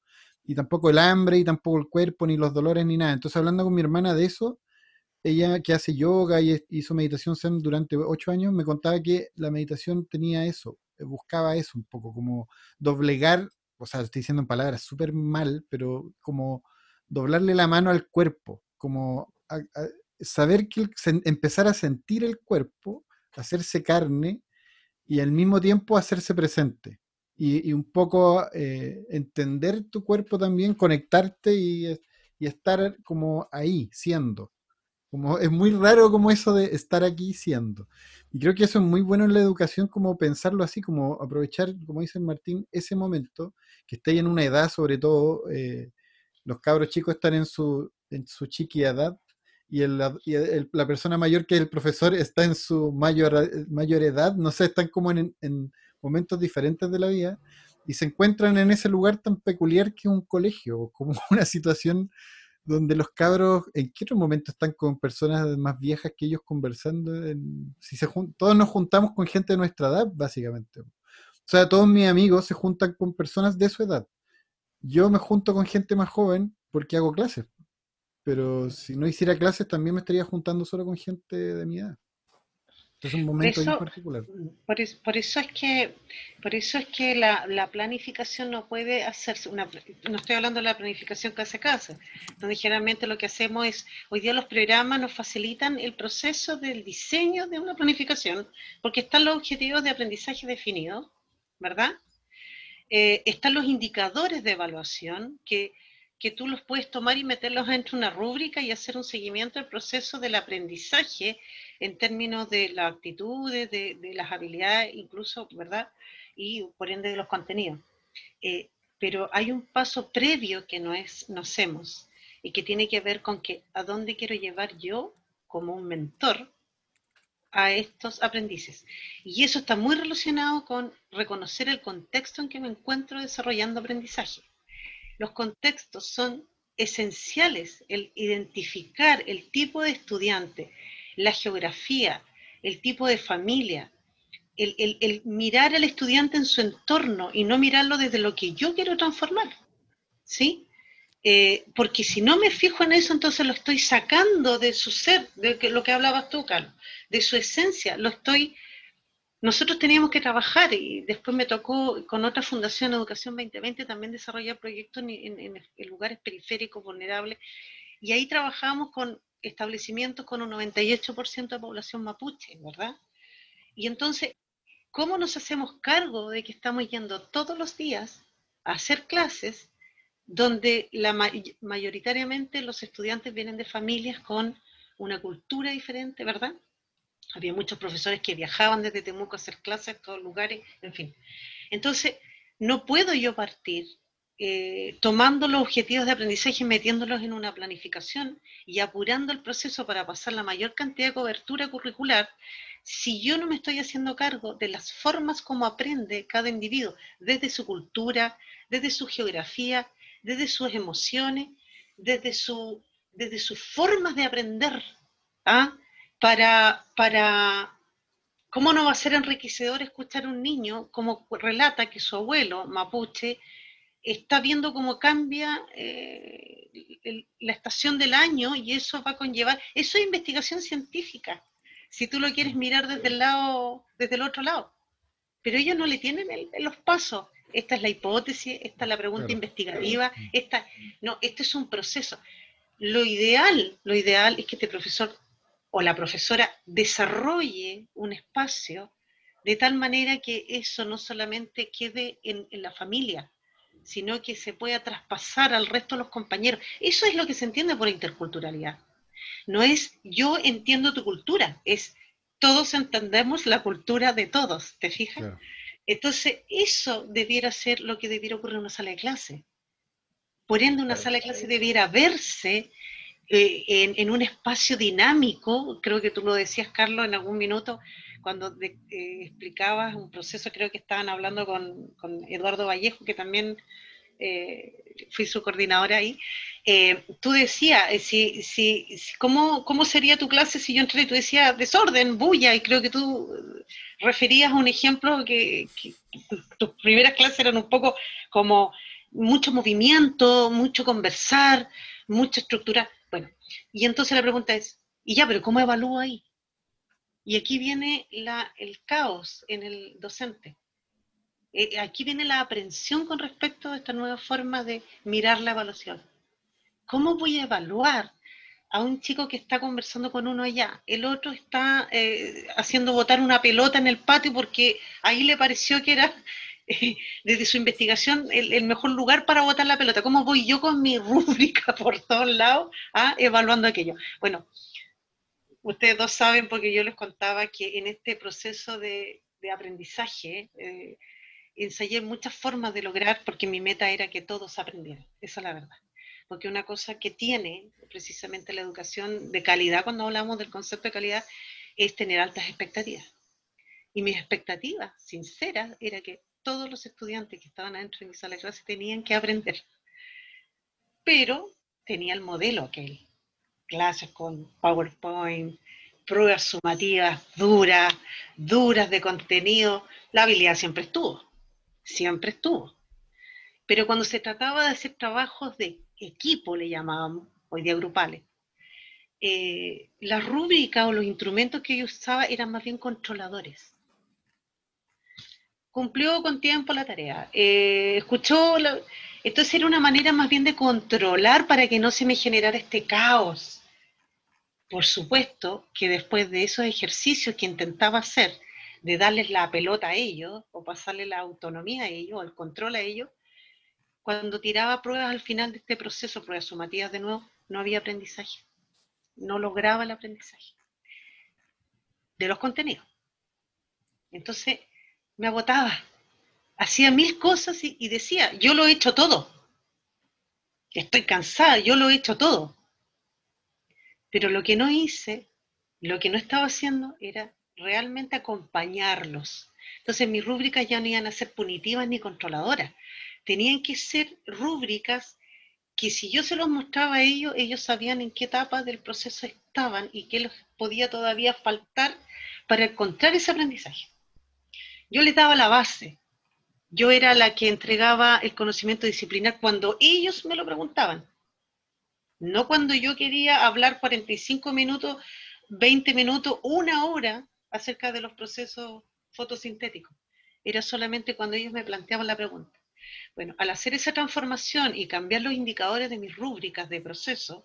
Y tampoco el hambre, y tampoco el cuerpo, ni los dolores, ni nada. Entonces hablando con mi hermana de eso, ella que hace yoga y hizo meditación Zen durante ocho años, me contaba que la meditación tenía eso, eh, buscaba eso un poco, como doblegar, o sea, estoy diciendo en palabras súper mal, pero como doblarle la mano al cuerpo, como saber que empezar a sentir el cuerpo hacerse carne y al mismo tiempo hacerse presente. Y, un poco eh, entender tu cuerpo también, conectarte y, estar como ahí, siendo. Como, es muy raro como eso de estar aquí siendo. Y creo que eso es muy bueno en la educación, como pensarlo así, como aprovechar, como dice Martín, ese momento, que esté en una edad, sobre todo, eh, los cabros chicos están en su, en su chiqui edad, y, el, la persona mayor que el profesor está en su mayor, mayor edad, no sé, están como en, momentos diferentes de la vida y se encuentran en ese lugar tan peculiar que es un colegio, como una situación donde los cabros, ¿en qué otro momento están con personas más viejas que ellos conversando? si se todos nos juntamos con gente de nuestra edad, básicamente. O sea, todos mis amigos se juntan con personas de su edad. Yo me junto con gente más joven porque hago clases pero si no hiciera clases también me estaría juntando solo con gente de mi edad. Es un momento en particular. Por, eso es que, por eso es que la, planificación no puede hacerse, una, no estoy hablando de la planificación casa a casa, donde generalmente lo que hacemos es, hoy día los programas nos facilitan el proceso del diseño de una planificación, porque están los objetivos de aprendizaje definidos, ¿verdad? Eh, están los indicadores de evaluación que que tú los puedes tomar y meterlos dentro de una rúbrica y hacer un seguimiento del proceso del aprendizaje en términos de las actitudes, de, las habilidades, incluso, ¿verdad? Y por ende de los contenidos. Eh, pero hay un paso previo que no, es, no hacemos y que tiene que ver con que a dónde quiero llevar yo como un mentor a estos aprendices. Y eso está muy relacionado con reconocer el contexto en que me encuentro desarrollando aprendizaje los contextos son esenciales, el identificar el tipo de estudiante, la geografía, el tipo de familia, el, mirar al estudiante en su entorno y no mirarlo desde lo que yo quiero transformar, ¿sí? Eh, porque si no me fijo en eso, entonces lo estoy sacando de su ser, de lo que hablabas tú, Carlos, de su esencia, lo estoy nosotros teníamos que trabajar y después me tocó con otra fundación, Educación 2020, también desarrollar proyectos en, lugares periféricos vulnerables y ahí trabajamos con establecimientos con un 98% de población mapuche, ¿verdad? Y entonces, ¿cómo nos hacemos cargo de que estamos yendo todos los días a hacer clases donde la, mayoritariamente los estudiantes vienen de familias con una cultura diferente, ¿verdad? Había muchos profesores que viajaban desde Temuco a hacer clases a todos lugares, en fin. Entonces, no puedo yo partir eh, tomando los objetivos de aprendizaje metiéndolos en una planificación y apurando el proceso para pasar la mayor cantidad de cobertura curricular si yo no me estoy haciendo cargo de las formas como aprende cada individuo, desde su cultura, desde su geografía, desde sus emociones, desde, su, desde sus formas de aprender. ¿ah? Para, para, ¿cómo no va a ser enriquecedor escuchar a un niño como relata que su abuelo mapuche está viendo cómo cambia eh, la estación del año y eso va a conllevar, eso es investigación científica, si tú lo quieres mirar desde el lado, desde el otro lado. pero ellos no le tienen los pasos. Esta es la hipótesis, esta es la pregunta investigativa, esta, no, este es un proceso. Lo ideal, lo ideal es que este profesor o la profesora desarrolle un espacio de tal manera que eso no solamente quede en, en la familia, sino que se pueda traspasar al resto de los compañeros. Eso es lo que se entiende por interculturalidad. No es yo entiendo tu cultura, es todos entendemos la cultura de todos, ¿te fijas? Entonces, eso debiera ser lo que debiera ocurrir en una sala de clase. Por ende, una sala de clase debiera verse eh, en, un espacio dinámico, creo que tú lo decías, Carlos, en algún minuto, cuando eh, explicabas un proceso, creo que estaban hablando con, Eduardo Vallejo, que también eh, fui su coordinadora ahí, eh, tú decías, si, si, ¿cómo, ¿cómo, sería tu clase si yo entré y tú decías desorden, bulla? Y creo que tú referías a un ejemplo que, tus primeras clases eran un poco como mucho movimiento, mucho conversar, mucha estructura. Y entonces la pregunta es, ¿y ya, pero cómo evalúo ahí? Y aquí viene la, el caos en el docente. Eh, aquí viene la aprensión con respecto a esta nueva forma de mirar la evaluación. ¿Cómo voy a evaluar a un chico que está conversando con uno allá? El otro está eh, haciendo botar una pelota en el patio porque ahí le pareció que era, desde su investigación, el, mejor lugar para botar la pelota. ¿Cómo voy yo con mi rúbrica por todos lados a evaluando aquello? Bueno, ustedes dos saben porque yo les contaba que en este proceso de, aprendizaje, eh, ensayé muchas formas de lograr porque mi meta era que todos aprendieran, esa es la verdad. Porque una cosa que tiene precisamente la educación de calidad, cuando hablamos del concepto de calidad, es tener altas expectativas. Y mis expectativas sinceras era que todos los estudiantes que estaban adentro de mi sala de clase tenían que aprender. Pero tenía el modelo aquel. Clases con PowerPoint, pruebas sumativas duras, duras de contenido. La habilidad siempre estuvo siempre estuvo. Pero cuando se trataba de hacer trabajos de equipo, le llamábamos, hoy día grupales, eh, las rúbricas o los instrumentos que yo usaba eran más bien controladores. Cumplió con tiempo la tarea, eh, escuchó, entonces era una manera más bien de controlar para que no se me generara este caos. Por supuesto que después de esos ejercicios que intentaba hacer, de darles la pelota a ellos o pasarle la autonomía a ellos o el control a ellos, cuando tiraba pruebas al final de este proceso, pruebas sumativas de nuevo, no había aprendizaje. No lograba el aprendizaje de los contenidos. Entonces me agotaba, hacía mil cosas y, y decía, yo lo he hecho todo. Estoy cansada, yo lo he hecho todo. Pero lo que no hice, lo que no estaba haciendo era realmente acompañarlos. Entonces mis rúbricas ya no iban a ser punitivas ni controladoras, tenían que ser rúbricas que si yo se los mostraba a ellos, ellos sabían en qué etapa del proceso estaban y qué les podía todavía faltar para encontrar ese aprendizaje. Yo les daba la base, yo era la que entregaba el conocimiento disciplinar cuando ellos me lo preguntaban, no cuando yo quería hablar 45 minutos, 20 minutos, una hora acerca de los procesos fotosintéticos. Era solamente cuando ellos me planteaban la pregunta. Bueno, al hacer esa transformación y cambiar los indicadores de mis rúbricas de proceso,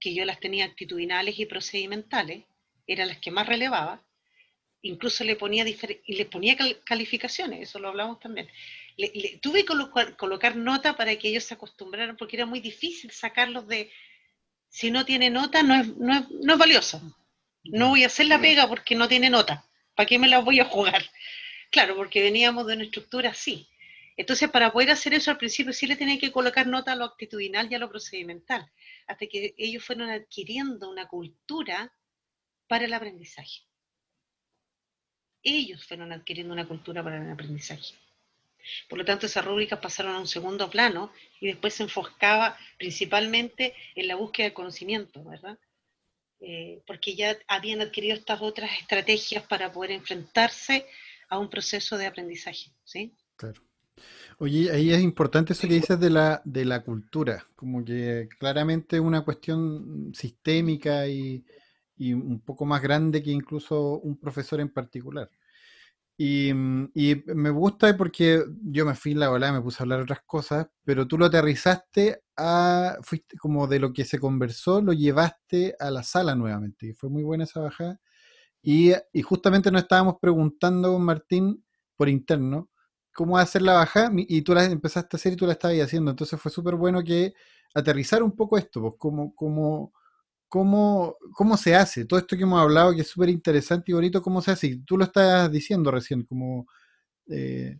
que yo las tenía actitudinales y procedimentales, eran las que más relevaba, incluso le ponía, y les ponía calificaciones, eso lo hablamos también. tuve que colocar, nota para que ellos se acostumbraran, porque era muy difícil sacarlos de, si no tiene nota, no es, no es, no es valioso. No voy a hacer la pega porque no tiene nota. ¿Para qué me la voy a jugar? Claro, porque veníamos de una estructura así. Entonces, para poder hacer eso al principio sí le tenía que colocar nota a lo actitudinal y a lo procedimental, hasta que ellos fueron adquiriendo una cultura para el aprendizaje. Ellos fueron adquiriendo una cultura para el aprendizaje. Por lo tanto, esas rúbricas pasaron a un segundo plano y después se enfocaba principalmente en la búsqueda del conocimiento, ¿verdad? Eh, porque ya habían adquirido estas otras estrategias para poder enfrentarse a un proceso de aprendizaje. ¿sí? Claro. Oye, ahí es importante eso que dices de la, de la cultura, como que claramente es una cuestión sistémica y, y un poco más grande que incluso un profesor en particular. Y, me gusta porque yo me fui en la ola, me puse a hablar otras cosas, pero tú lo aterrizaste a, fuiste como de lo que se conversó, lo llevaste a la sala nuevamente. Y fue muy buena esa bajada. Y, y justamente nos estábamos preguntando con Martín por interno cómo hacer la bajada y tú la empezaste a hacer y tú la estabas haciendo. Entonces fue súper bueno que aterrizar un poco esto, pues cómo, cómo, cómo, cómo se hace. Todo esto que hemos hablado, que es súper interesante y bonito, cómo se hace. Y tú lo estás diciendo recién, como eh,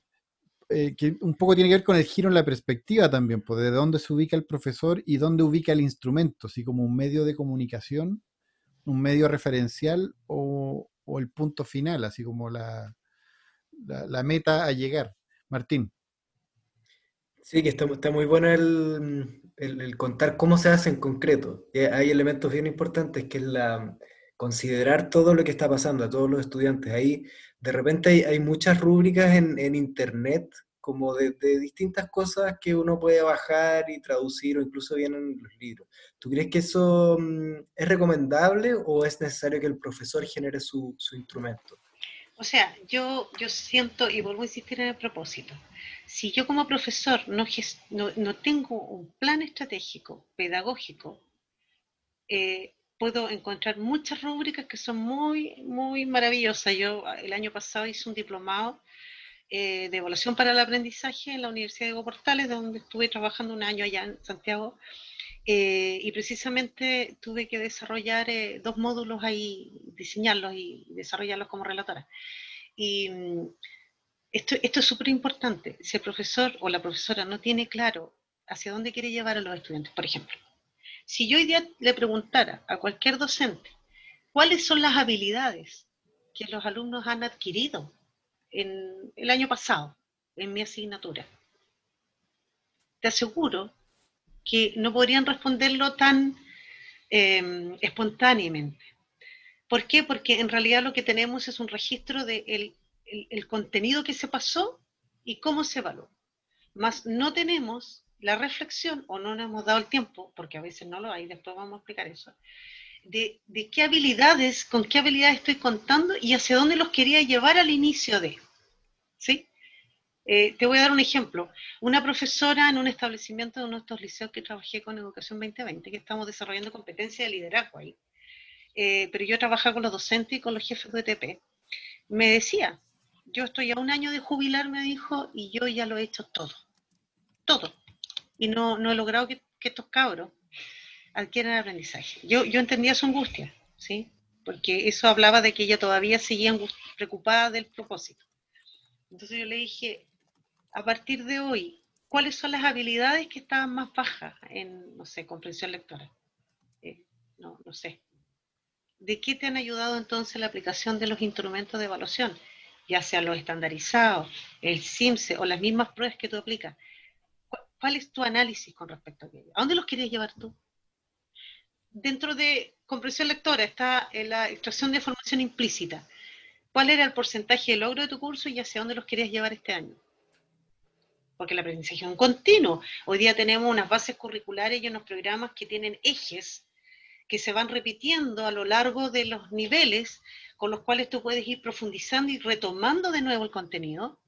eh, que un poco tiene que ver con el giro en la perspectiva también, pues de dónde se ubica el profesor y dónde ubica el instrumento, así como un medio de comunicación, un medio referencial o, o el punto final, así como la, la meta a llegar. Martín. Sí, que está, está muy bueno el, contar cómo se hace en concreto. hay elementos bien importantes que es la, considerar todo lo que está pasando a todos los estudiantes. Ahí de repente hay, muchas rúbricas en, internet como de, distintas cosas que uno puede bajar y traducir o incluso vienen los libros. ¿Tú crees que eso mm, es recomendable o es necesario que el profesor genere su, su instrumento? O sea, yo, yo siento, y vuelvo a insistir en el propósito, si yo como profesor no, no, tengo un plan estratégico, pedagógico, eh, puedo encontrar muchas rúbricas que son muy, muy maravillosas. Yo el año pasado hice un diplomado eh, de evaluación para el aprendizaje en la Universidad de Portales, donde estuve trabajando un año allá en Santiago, eh, y precisamente tuve que desarrollar dos módulos ahí, diseñarlos y desarrollarlos como relatora. Y mm, esto, esto es súper importante. Si el profesor o la profesora no tiene claro hacia dónde quiere llevar a los estudiantes, por ejemplo, si yo hoy día le preguntara a cualquier docente cuáles son las habilidades que los alumnos han adquirido en el año pasado en mi asignatura, te aseguro que no podrían responderlo tan em, espontáneamente. ¿Por qué? Porque en realidad lo que tenemos es un registro del de el, contenido que se pasó y cómo se evaluó. Más no tenemos la reflexión, o no nos hemos dado el tiempo, porque a veces no lo hay, después vamos a explicar eso, de, de qué habilidades, con qué habilidades estoy contando y hacia dónde los quería llevar al inicio de. ¿Sí? Eh, te voy a dar un ejemplo. Una profesora en un establecimiento de uno de estos liceos que trabajé con Educación 2020, que estamos desarrollando competencia de liderazgo ahí, eh, pero yo trabajaba con los docentes y con los jefes de ETP, me decía, yo estoy a un año de jubilar, me dijo, y yo ya lo he hecho todo, todo. Y no, no he logrado que, estos cabros adquieran aprendizaje. Yo, yo entendía su angustia, ¿sí? Porque eso hablaba de que ella todavía seguía preocupada del propósito. Entonces yo le dije, a partir de hoy, ¿cuáles son las habilidades que estaban más bajas en, no sé, comprensión lectora? Eh, no, no sé. ¿De qué te han ayudado entonces la aplicación de los instrumentos de evaluación? Ya sea los estandarizados, el CIMSE o las mismas pruebas que tú aplicas. ¿Cuál es tu análisis con respecto a ello? ¿A dónde los querías llevar tú? Dentro de comprensión lectora está la extracción de información implícita. ¿Cuál era el porcentaje de logro de tu curso y hacia dónde los querías llevar este año? porque el aprendizaje es un continuo. Hoy día tenemos unas bases curriculares y unos programas que tienen ejes que se van repitiendo a lo largo de los niveles con los cuales tú puedes ir profundizando y retomando de nuevo el contenido,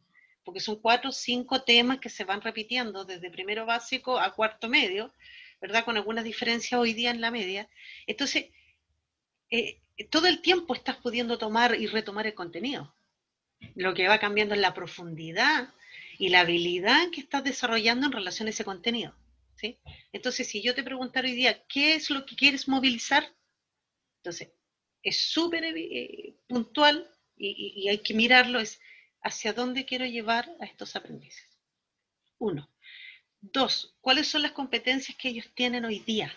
porque son cuatro o cinco temas que se van repitiendo desde primero básico a cuarto medio, ¿verdad? Con algunas diferencias hoy día en la media. Entonces, eh, todo el tiempo estás pudiendo tomar y retomar el contenido. Lo que va cambiando es la profundidad y la habilidad que estás desarrollando en relación a ese contenido. ¿sí? Entonces, si yo te preguntara hoy día, ¿qué es lo que quieres movilizar? Entonces, es súper eh, puntual y, hay que mirarlo, es hacia dónde quiero llevar a estos aprendices. Uno. Dos, ¿cuáles son las competencias que ellos tienen hoy día?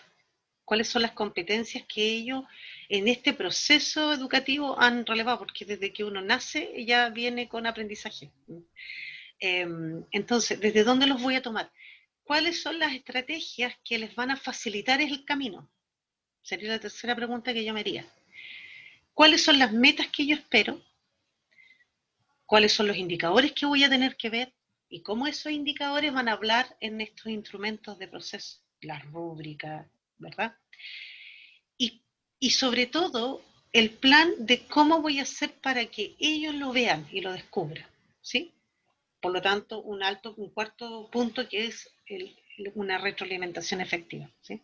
¿Cuáles son las competencias que ellos en este proceso educativo han relevado? Porque desde que uno nace ya viene con aprendizaje. Em, entonces, ¿desde dónde los voy a tomar? ¿Cuáles son las estrategias que les van a facilitar el camino? Sería la tercera pregunta que yo me haría. ¿Cuáles son las metas que yo espero? ¿Cuáles son los indicadores que voy a tener que ver? ¿Y cómo esos indicadores van a hablar en estos instrumentos de proceso? Las rúbricas, ¿verdad? Y, y sobre todo, el plan de cómo voy a hacer para que ellos lo vean y lo descubran, ¿sí? Por lo tanto, un alto, un cuarto punto que es una retroalimentación efectiva, ¿sí?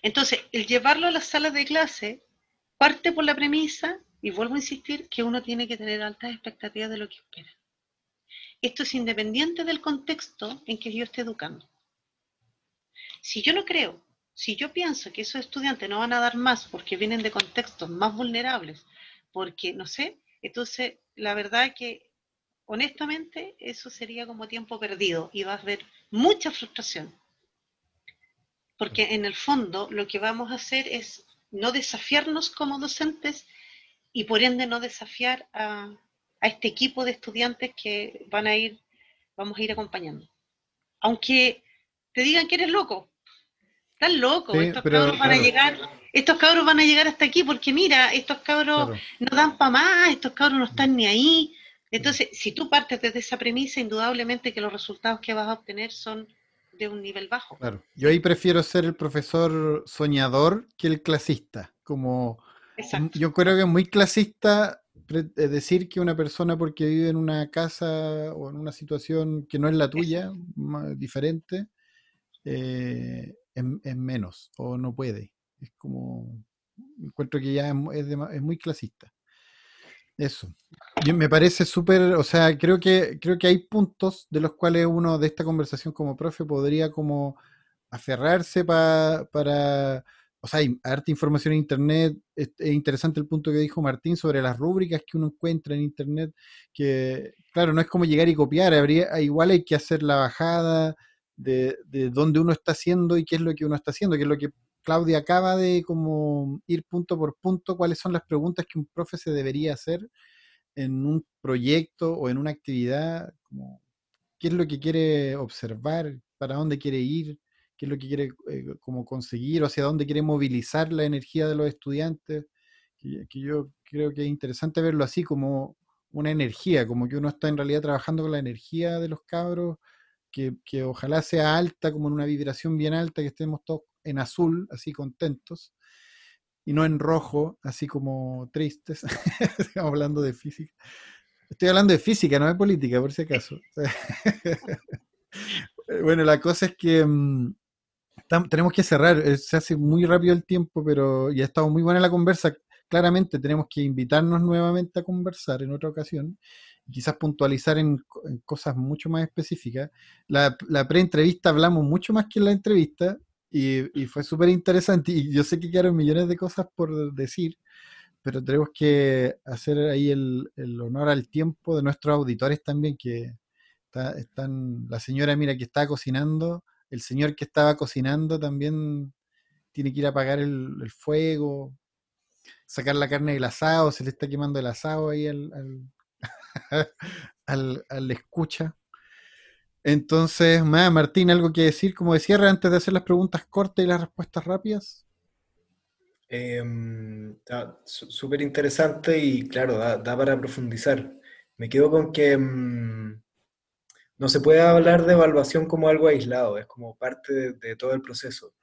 Entonces, el llevarlo a las salas de clase parte por la premisa, y vuelvo a insistir, que uno tiene que tener altas expectativas de lo que espera. Esto es independiente del contexto en que yo esté educando. Si yo no creo, si yo pienso que esos estudiantes no van a dar más porque vienen de contextos más vulnerables, porque no sé, entonces la verdad que honestamente eso sería como tiempo perdido y vas a ver mucha frustración. Porque en el fondo lo que vamos a hacer es no desafiarnos como docentes y por ende no desafiar a, este equipo de estudiantes que van a ir, vamos a ir acompañando. Aunque te digan que eres loco, estás loco, estos cabros van a llegar, estos cabros van a llegar hasta aquí porque mira, estos cabros no dan para más, estos cabros no están ni ahí. Entonces, si tú partes desde esa premisa, indudablemente que los resultados que vas a obtener son de un nivel bajo. Claro. Yo ahí prefiero ser el profesor soñador que el clasista. Como yo creo que es muy clasista eh, decir que una persona porque vive en una casa o en una situación que no es la tuya, diferente, eh, es, menos o no puede. Es como, encuentro que ya es, es muy clasista. Eso. me parece súper, o sea, creo que, creo que hay puntos de los cuales uno de esta conversación como profe podría como aferrarse para, o sea, hay información en Internet. Es, interesante el punto que dijo Martín sobre las rúbricas que uno encuentra en Internet, que claro, no es como llegar y copiar, habría, igual hay que hacer la bajada de, de dónde uno está haciendo y qué es lo que uno está haciendo, que es lo que Claudia acaba de como ir punto por punto cuáles son las preguntas que un profe se debería hacer en un proyecto o en una actividad, como, qué es lo que quiere observar, para dónde quiere ir, qué es lo que quiere eh, como conseguir o hacia dónde quiere movilizar la energía de los estudiantes, que, yo creo que es interesante verlo así como una energía, como que uno está en realidad trabajando con la energía de los cabros, que, que ojalá sea alta, como en una vibración bien alta, que estemos todos en azul, así contentos, y no en rojo, así como tristes. Estamos hablando de física. Estoy hablando de física, no de política, por si acaso. bueno, la cosa es que mm, tenemos que cerrar. Eh, se hace muy rápido el tiempo, pero ya ha estado muy buena la conversa. Claramente tenemos que invitarnos nuevamente a conversar en otra ocasión quizás puntualizar en, cosas mucho más específicas. La, la pre-entrevista hablamos mucho más que en la entrevista y, fue súper interesante. Y yo sé que quedaron millones de cosas por decir, pero tenemos que hacer ahí el, honor al tiempo de nuestros auditores también, que están, la señora, mira, que estaba cocinando, el señor que estaba cocinando también tiene que ir a apagar el, fuego, sacar la carne del asado, se le está quemando el asado ahí al, al, al escucha. Entonces, Martín, ¿algo que decir como de cierre antes de hacer las preguntas cortas y las respuestas rápidas? Em, súper interesante y claro, da, para profundizar. Me quedo con que em, no se puede hablar de evaluación como algo aislado, es como parte de, todo el proceso.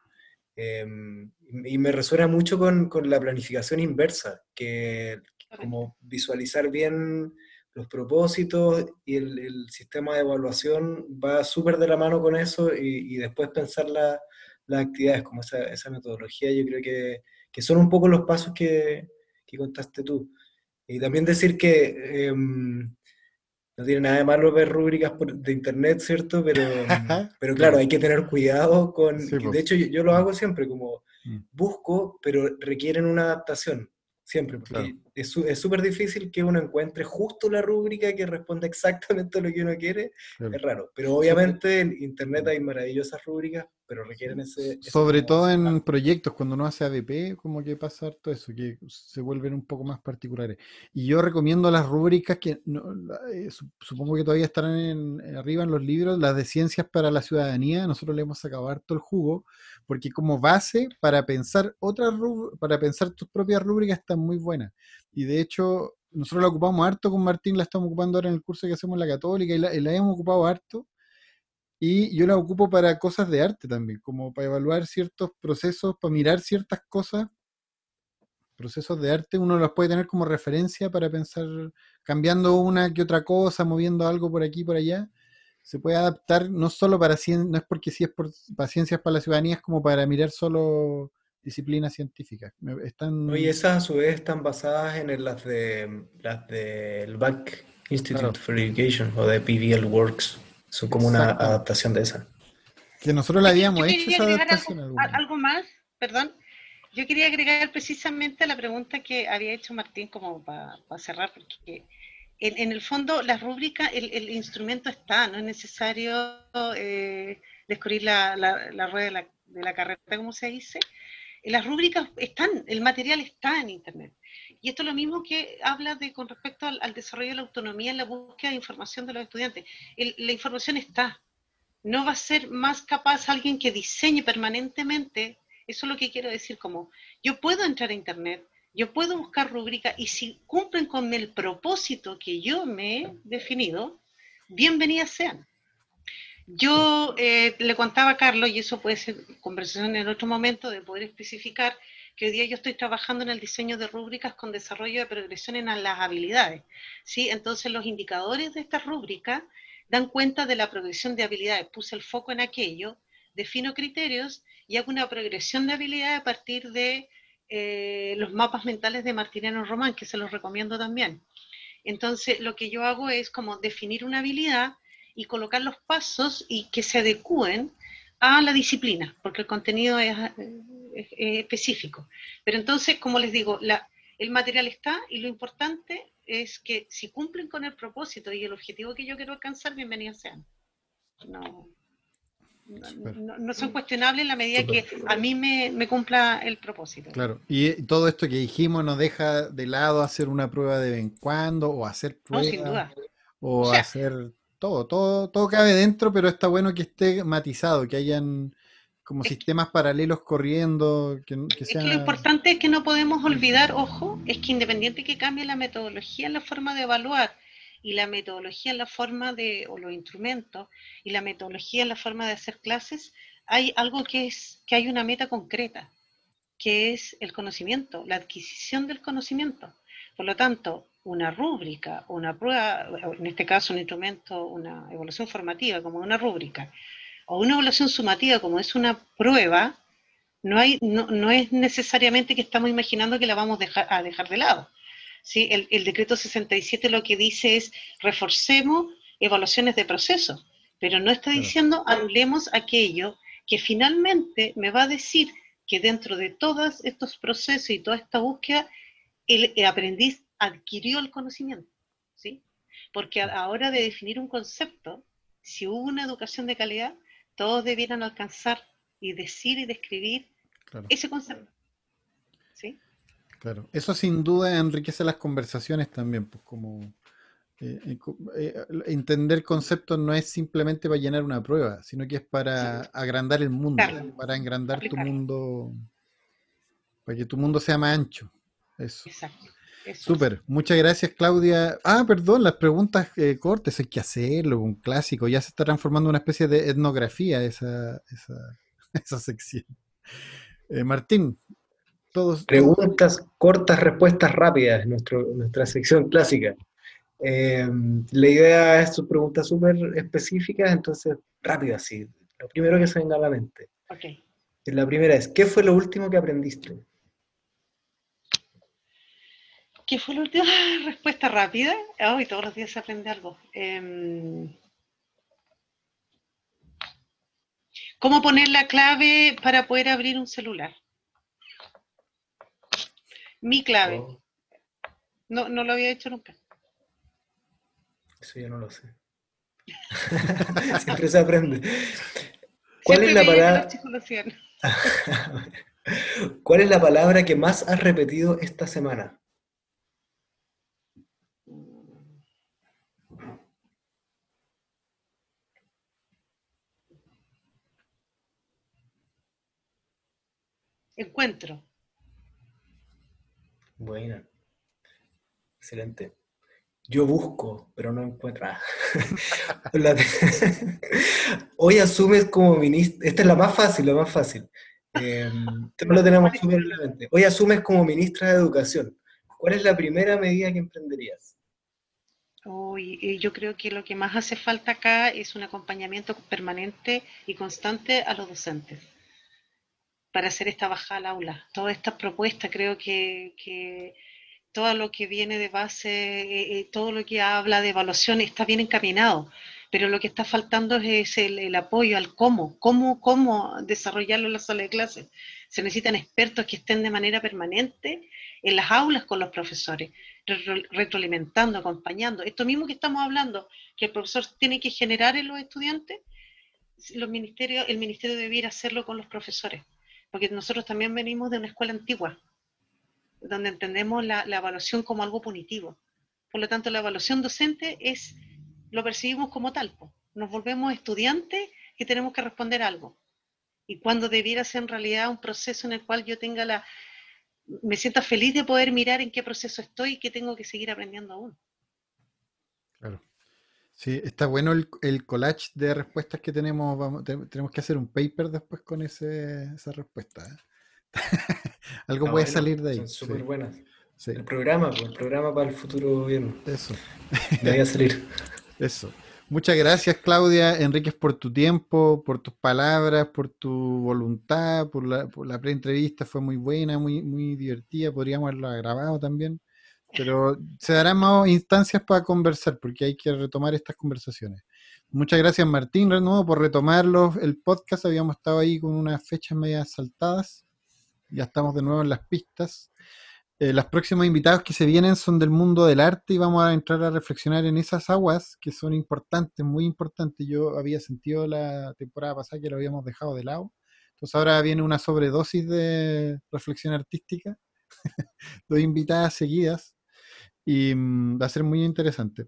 Em, y me resuena mucho con, con, la planificación inversa, que como visualizar bien los propósitos y el, sistema de evaluación va súper de la mano con eso y, después pensar las actividades como esa, esa, metodología, yo creo que, que, son un poco los pasos que, que contaste tú. Y también decir que em, no tiene nada de malo ver rúbricas de internet, ¿cierto? Pero, pero claro, hay que tener cuidado con... De hecho, yo, yo, lo hago siempre, como mm. busco, pero requieren una adaptación. Siempre, porque es súper difícil que uno encuentre justo la rúbrica que responda exactamente a lo que uno quiere. Es raro. Pero obviamente en Internet hay maravillosas rúbricas, pero requieren ese... Sobre todo en proyectos, cuando uno hace ADP, como que pasa todo eso, que se vuelven un poco más particulares. Y yo recomiendo las rúbricas que eh, supongo que todavía estarán en, arriba en los libros, las de Ciencias para la Ciudadanía. Nosotros le hemos sacado harto el jugo, porque como base para pensar otras para pensar tus propias rúbricas están muy buenas. Y de hecho, nosotros la ocupamos harto con Martín, la estamos ocupando ahora en el curso que hacemos en la Católica y la, la hemos ocupado harto. Y yo la ocupo para cosas de arte también, como para evaluar ciertos procesos, para mirar ciertas cosas. Procesos de arte uno los puede tener como referencia para pensar, cambiando una que otra cosa, moviendo algo por aquí por allá, se puede adaptar no solo para no es porque si es por para ciencias para la ciudadanía, es como para mirar solo disciplinas científicas. Están... y esas a su vez están basadas en las de las del Back Institute for Education o de PBL Works. Son como una adaptación de esa. Que nosotros la habíamos hecho esa adaptación. Algo, algo, más, perdón. Yo quería agregar precisamente la pregunta que había hecho Martín como para cerrar, porque en, el fondo la rúbrica, el, instrumento está, no es necesario eh, descubrir la, la, rueda de la, de la carreta, como se dice. Las rúbricas están, el material está en Internet. Y esto es lo mismo que habla de con respecto al, desarrollo de la autonomía en la búsqueda de información de los estudiantes. la información está. No va a ser más capaz alguien que diseñe permanentemente. Eso es lo que quiero decir, como yo puedo entrar a Internet, yo puedo buscar rúbrica y si cumplen con el propósito que yo me he definido, bienvenidas sean. Yo eh, le contaba a Carlos, y eso puede ser conversación en otro momento, de poder especificar que hoy día yo estoy trabajando en el diseño de rúbricas con desarrollo de progresión en las habilidades. ¿sí? Entonces los indicadores de estas rúbricas dan cuenta de la progresión de habilidades. Puse el foco en aquello, defino criterios y hago una progresión de habilidades a partir de eh, los mapas mentales de Martiniano Román, que se los recomiendo también. Entonces, lo que yo hago es como definir una habilidad y colocar los pasos y que se adecúen a la disciplina, porque el contenido es, específico. Pero entonces, como les digo, el material está y lo importante es que si cumplen con el propósito y el objetivo que yo quiero alcanzar, bienvenidos sean. No, no, son cuestionables en la medida que a mí me, cumpla el propósito. Claro, y todo esto que dijimos nos deja de lado hacer una prueba de vez en cuando o hacer pruebas. O, hacer todo, todo, todo cabe dentro, pero está bueno que esté matizado, que hayan como sistemas paralelos corriendo. Que, que lo importante es que no podemos olvidar, ojo, es que independiente que cambie la metodología, la forma de evaluar y la metodología en la forma de, o los instrumentos, y la metodología en la forma de hacer clases, hay algo que es, que hay una meta concreta, que es el conocimiento, la adquisición del conocimiento. Por lo tanto, una rúbrica, una prueba, en este caso un instrumento, una evaluación formativa como una rúbrica, o una evaluación sumativa como es una prueba, no, hay, no, no es necesariamente que estamos imaginando que la vamos a dejar de lado. ¿Sí? El, decreto 67 lo que dice es reforcemos evaluaciones de proceso, pero no está diciendo anulemos aquello que finalmente me va a decir que dentro de todos estos procesos y toda esta búsqueda, el, aprendiz adquirió el conocimiento, ¿sí? Porque a la hora de definir un concepto, si hubo una educación de calidad, todos debieran alcanzar y decir y describir ese concepto. ¿sí? Claro, eso sin duda enriquece las conversaciones también, pues como eh, eh, eh, entender conceptos no es simplemente para llenar una prueba, sino que es para agrandar el mundo, para engrandar tu mundo, para que tu mundo sea más ancho. Eso. Exacto. Súper, muchas gracias Claudia. Ah, perdón, las preguntas cortes, hay que hacerlo, un clásico, ya se está transformando en una especie de etnografía esa, esa, esa sección. Martín, Preguntas cortas, respuestas rápidas, nuestro, nuestra sección clásica. Eh, la idea es preguntas súper específicas, entonces rápidas, sí. Lo primero que se venga a la mente. Okay. La primera es, ¿qué fue lo último que aprendiste? ¿Qué fue la última respuesta rápida? Hoy todos los días se aprende algo. Em, ¿Cómo poner la clave para poder abrir un celular? Mi clave. Oh. No, no lo había hecho nunca. Eso ya no lo sé. Siempre se aprende. ¿Cuál es la palabra? ¿Cuál es la palabra que más has repetido esta semana? Encuentro. Buena. Excelente. Yo busco, pero no encuentro. Hoy asumes como ministro. Esta es la más fácil, la más fácil. Eh, lo tenemos súper la mente. Hoy asumes como ministra de Educación. ¿Cuál es la primera medida que emprenderías? Hoy, yo creo que lo que más hace falta acá es un acompañamiento permanente y constante a los docentes para hacer esta bajada al aula. Todas estas propuestas, creo que, todo lo que viene de base, eh, eh, todo lo que habla de evaluación está bien encaminado, pero lo que está faltando es el, apoyo al cómo, cómo, cómo desarrollarlo en la sala de clases. Se necesitan expertos que estén de manera permanente en las aulas con los profesores, retroalimentando, acompañando. Esto mismo que estamos hablando, que el profesor tiene que generar en los estudiantes, los ministerios, el ministerio debiera hacerlo con los profesores porque nosotros también venimos de una escuela antigua, donde entendemos la, evaluación como algo punitivo. Por lo tanto, la evaluación docente es, lo percibimos como tal, nos volvemos estudiantes que tenemos que responder algo. Y cuando debiera ser en realidad un proceso en el cual yo tenga la, me sienta feliz de poder mirar en qué proceso estoy y qué tengo que seguir aprendiendo aún. Claro. Sí, está bueno el, collage de respuestas que tenemos. tenemos que hacer un paper después con ese, esa respuesta. ¿eh? Algo puede salir de ahí. Son súper buenas. El programa, pues, el programa para el futuro gobierno. Eso. Debería salir. Eso. Muchas gracias, Claudia Enríquez, por tu tiempo, por tus palabras, por tu voluntad, por la, por la pre-entrevista. Fue muy buena, muy, muy divertida. Podríamos haberla grabado también. Pero se darán más instancias para conversar, porque hay que retomar estas conversaciones. Muchas gracias, Martín, de nuevo, por retomarlo. El podcast habíamos estado ahí con unas fechas medias saltadas. Ya estamos de nuevo en las pistas. Eh, las próximas invitados que se vienen son del mundo del arte y vamos a entrar a reflexionar en esas aguas que son importantes, muy importantes. Yo había sentido la temporada pasada que lo habíamos dejado de lado. Entonces ahora viene una sobredosis de reflexión artística. Dos invitadas seguidas y mm, va a ser muy interesante.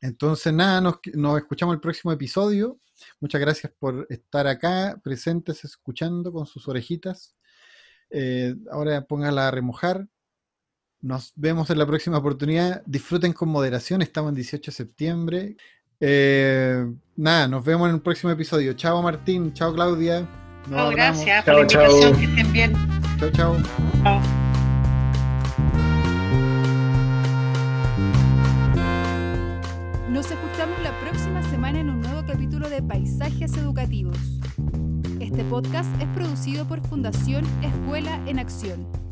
Entonces, nada, nos, escuchamos el próximo episodio. Muchas gracias por estar acá, presentes, escuchando con sus orejitas. Eh, ahora póngala a remojar. Nos vemos en la próxima oportunidad. Disfruten con moderación. Estamos en 18 de septiembre. Eh, nada, nos vemos en el próximo episodio. Chao Martín, chao Claudia. gracias por la invitación. Que estén bien. Chao, chao. Chao. Educativos. Este podcast es producido por Fundación Escuela en Acción.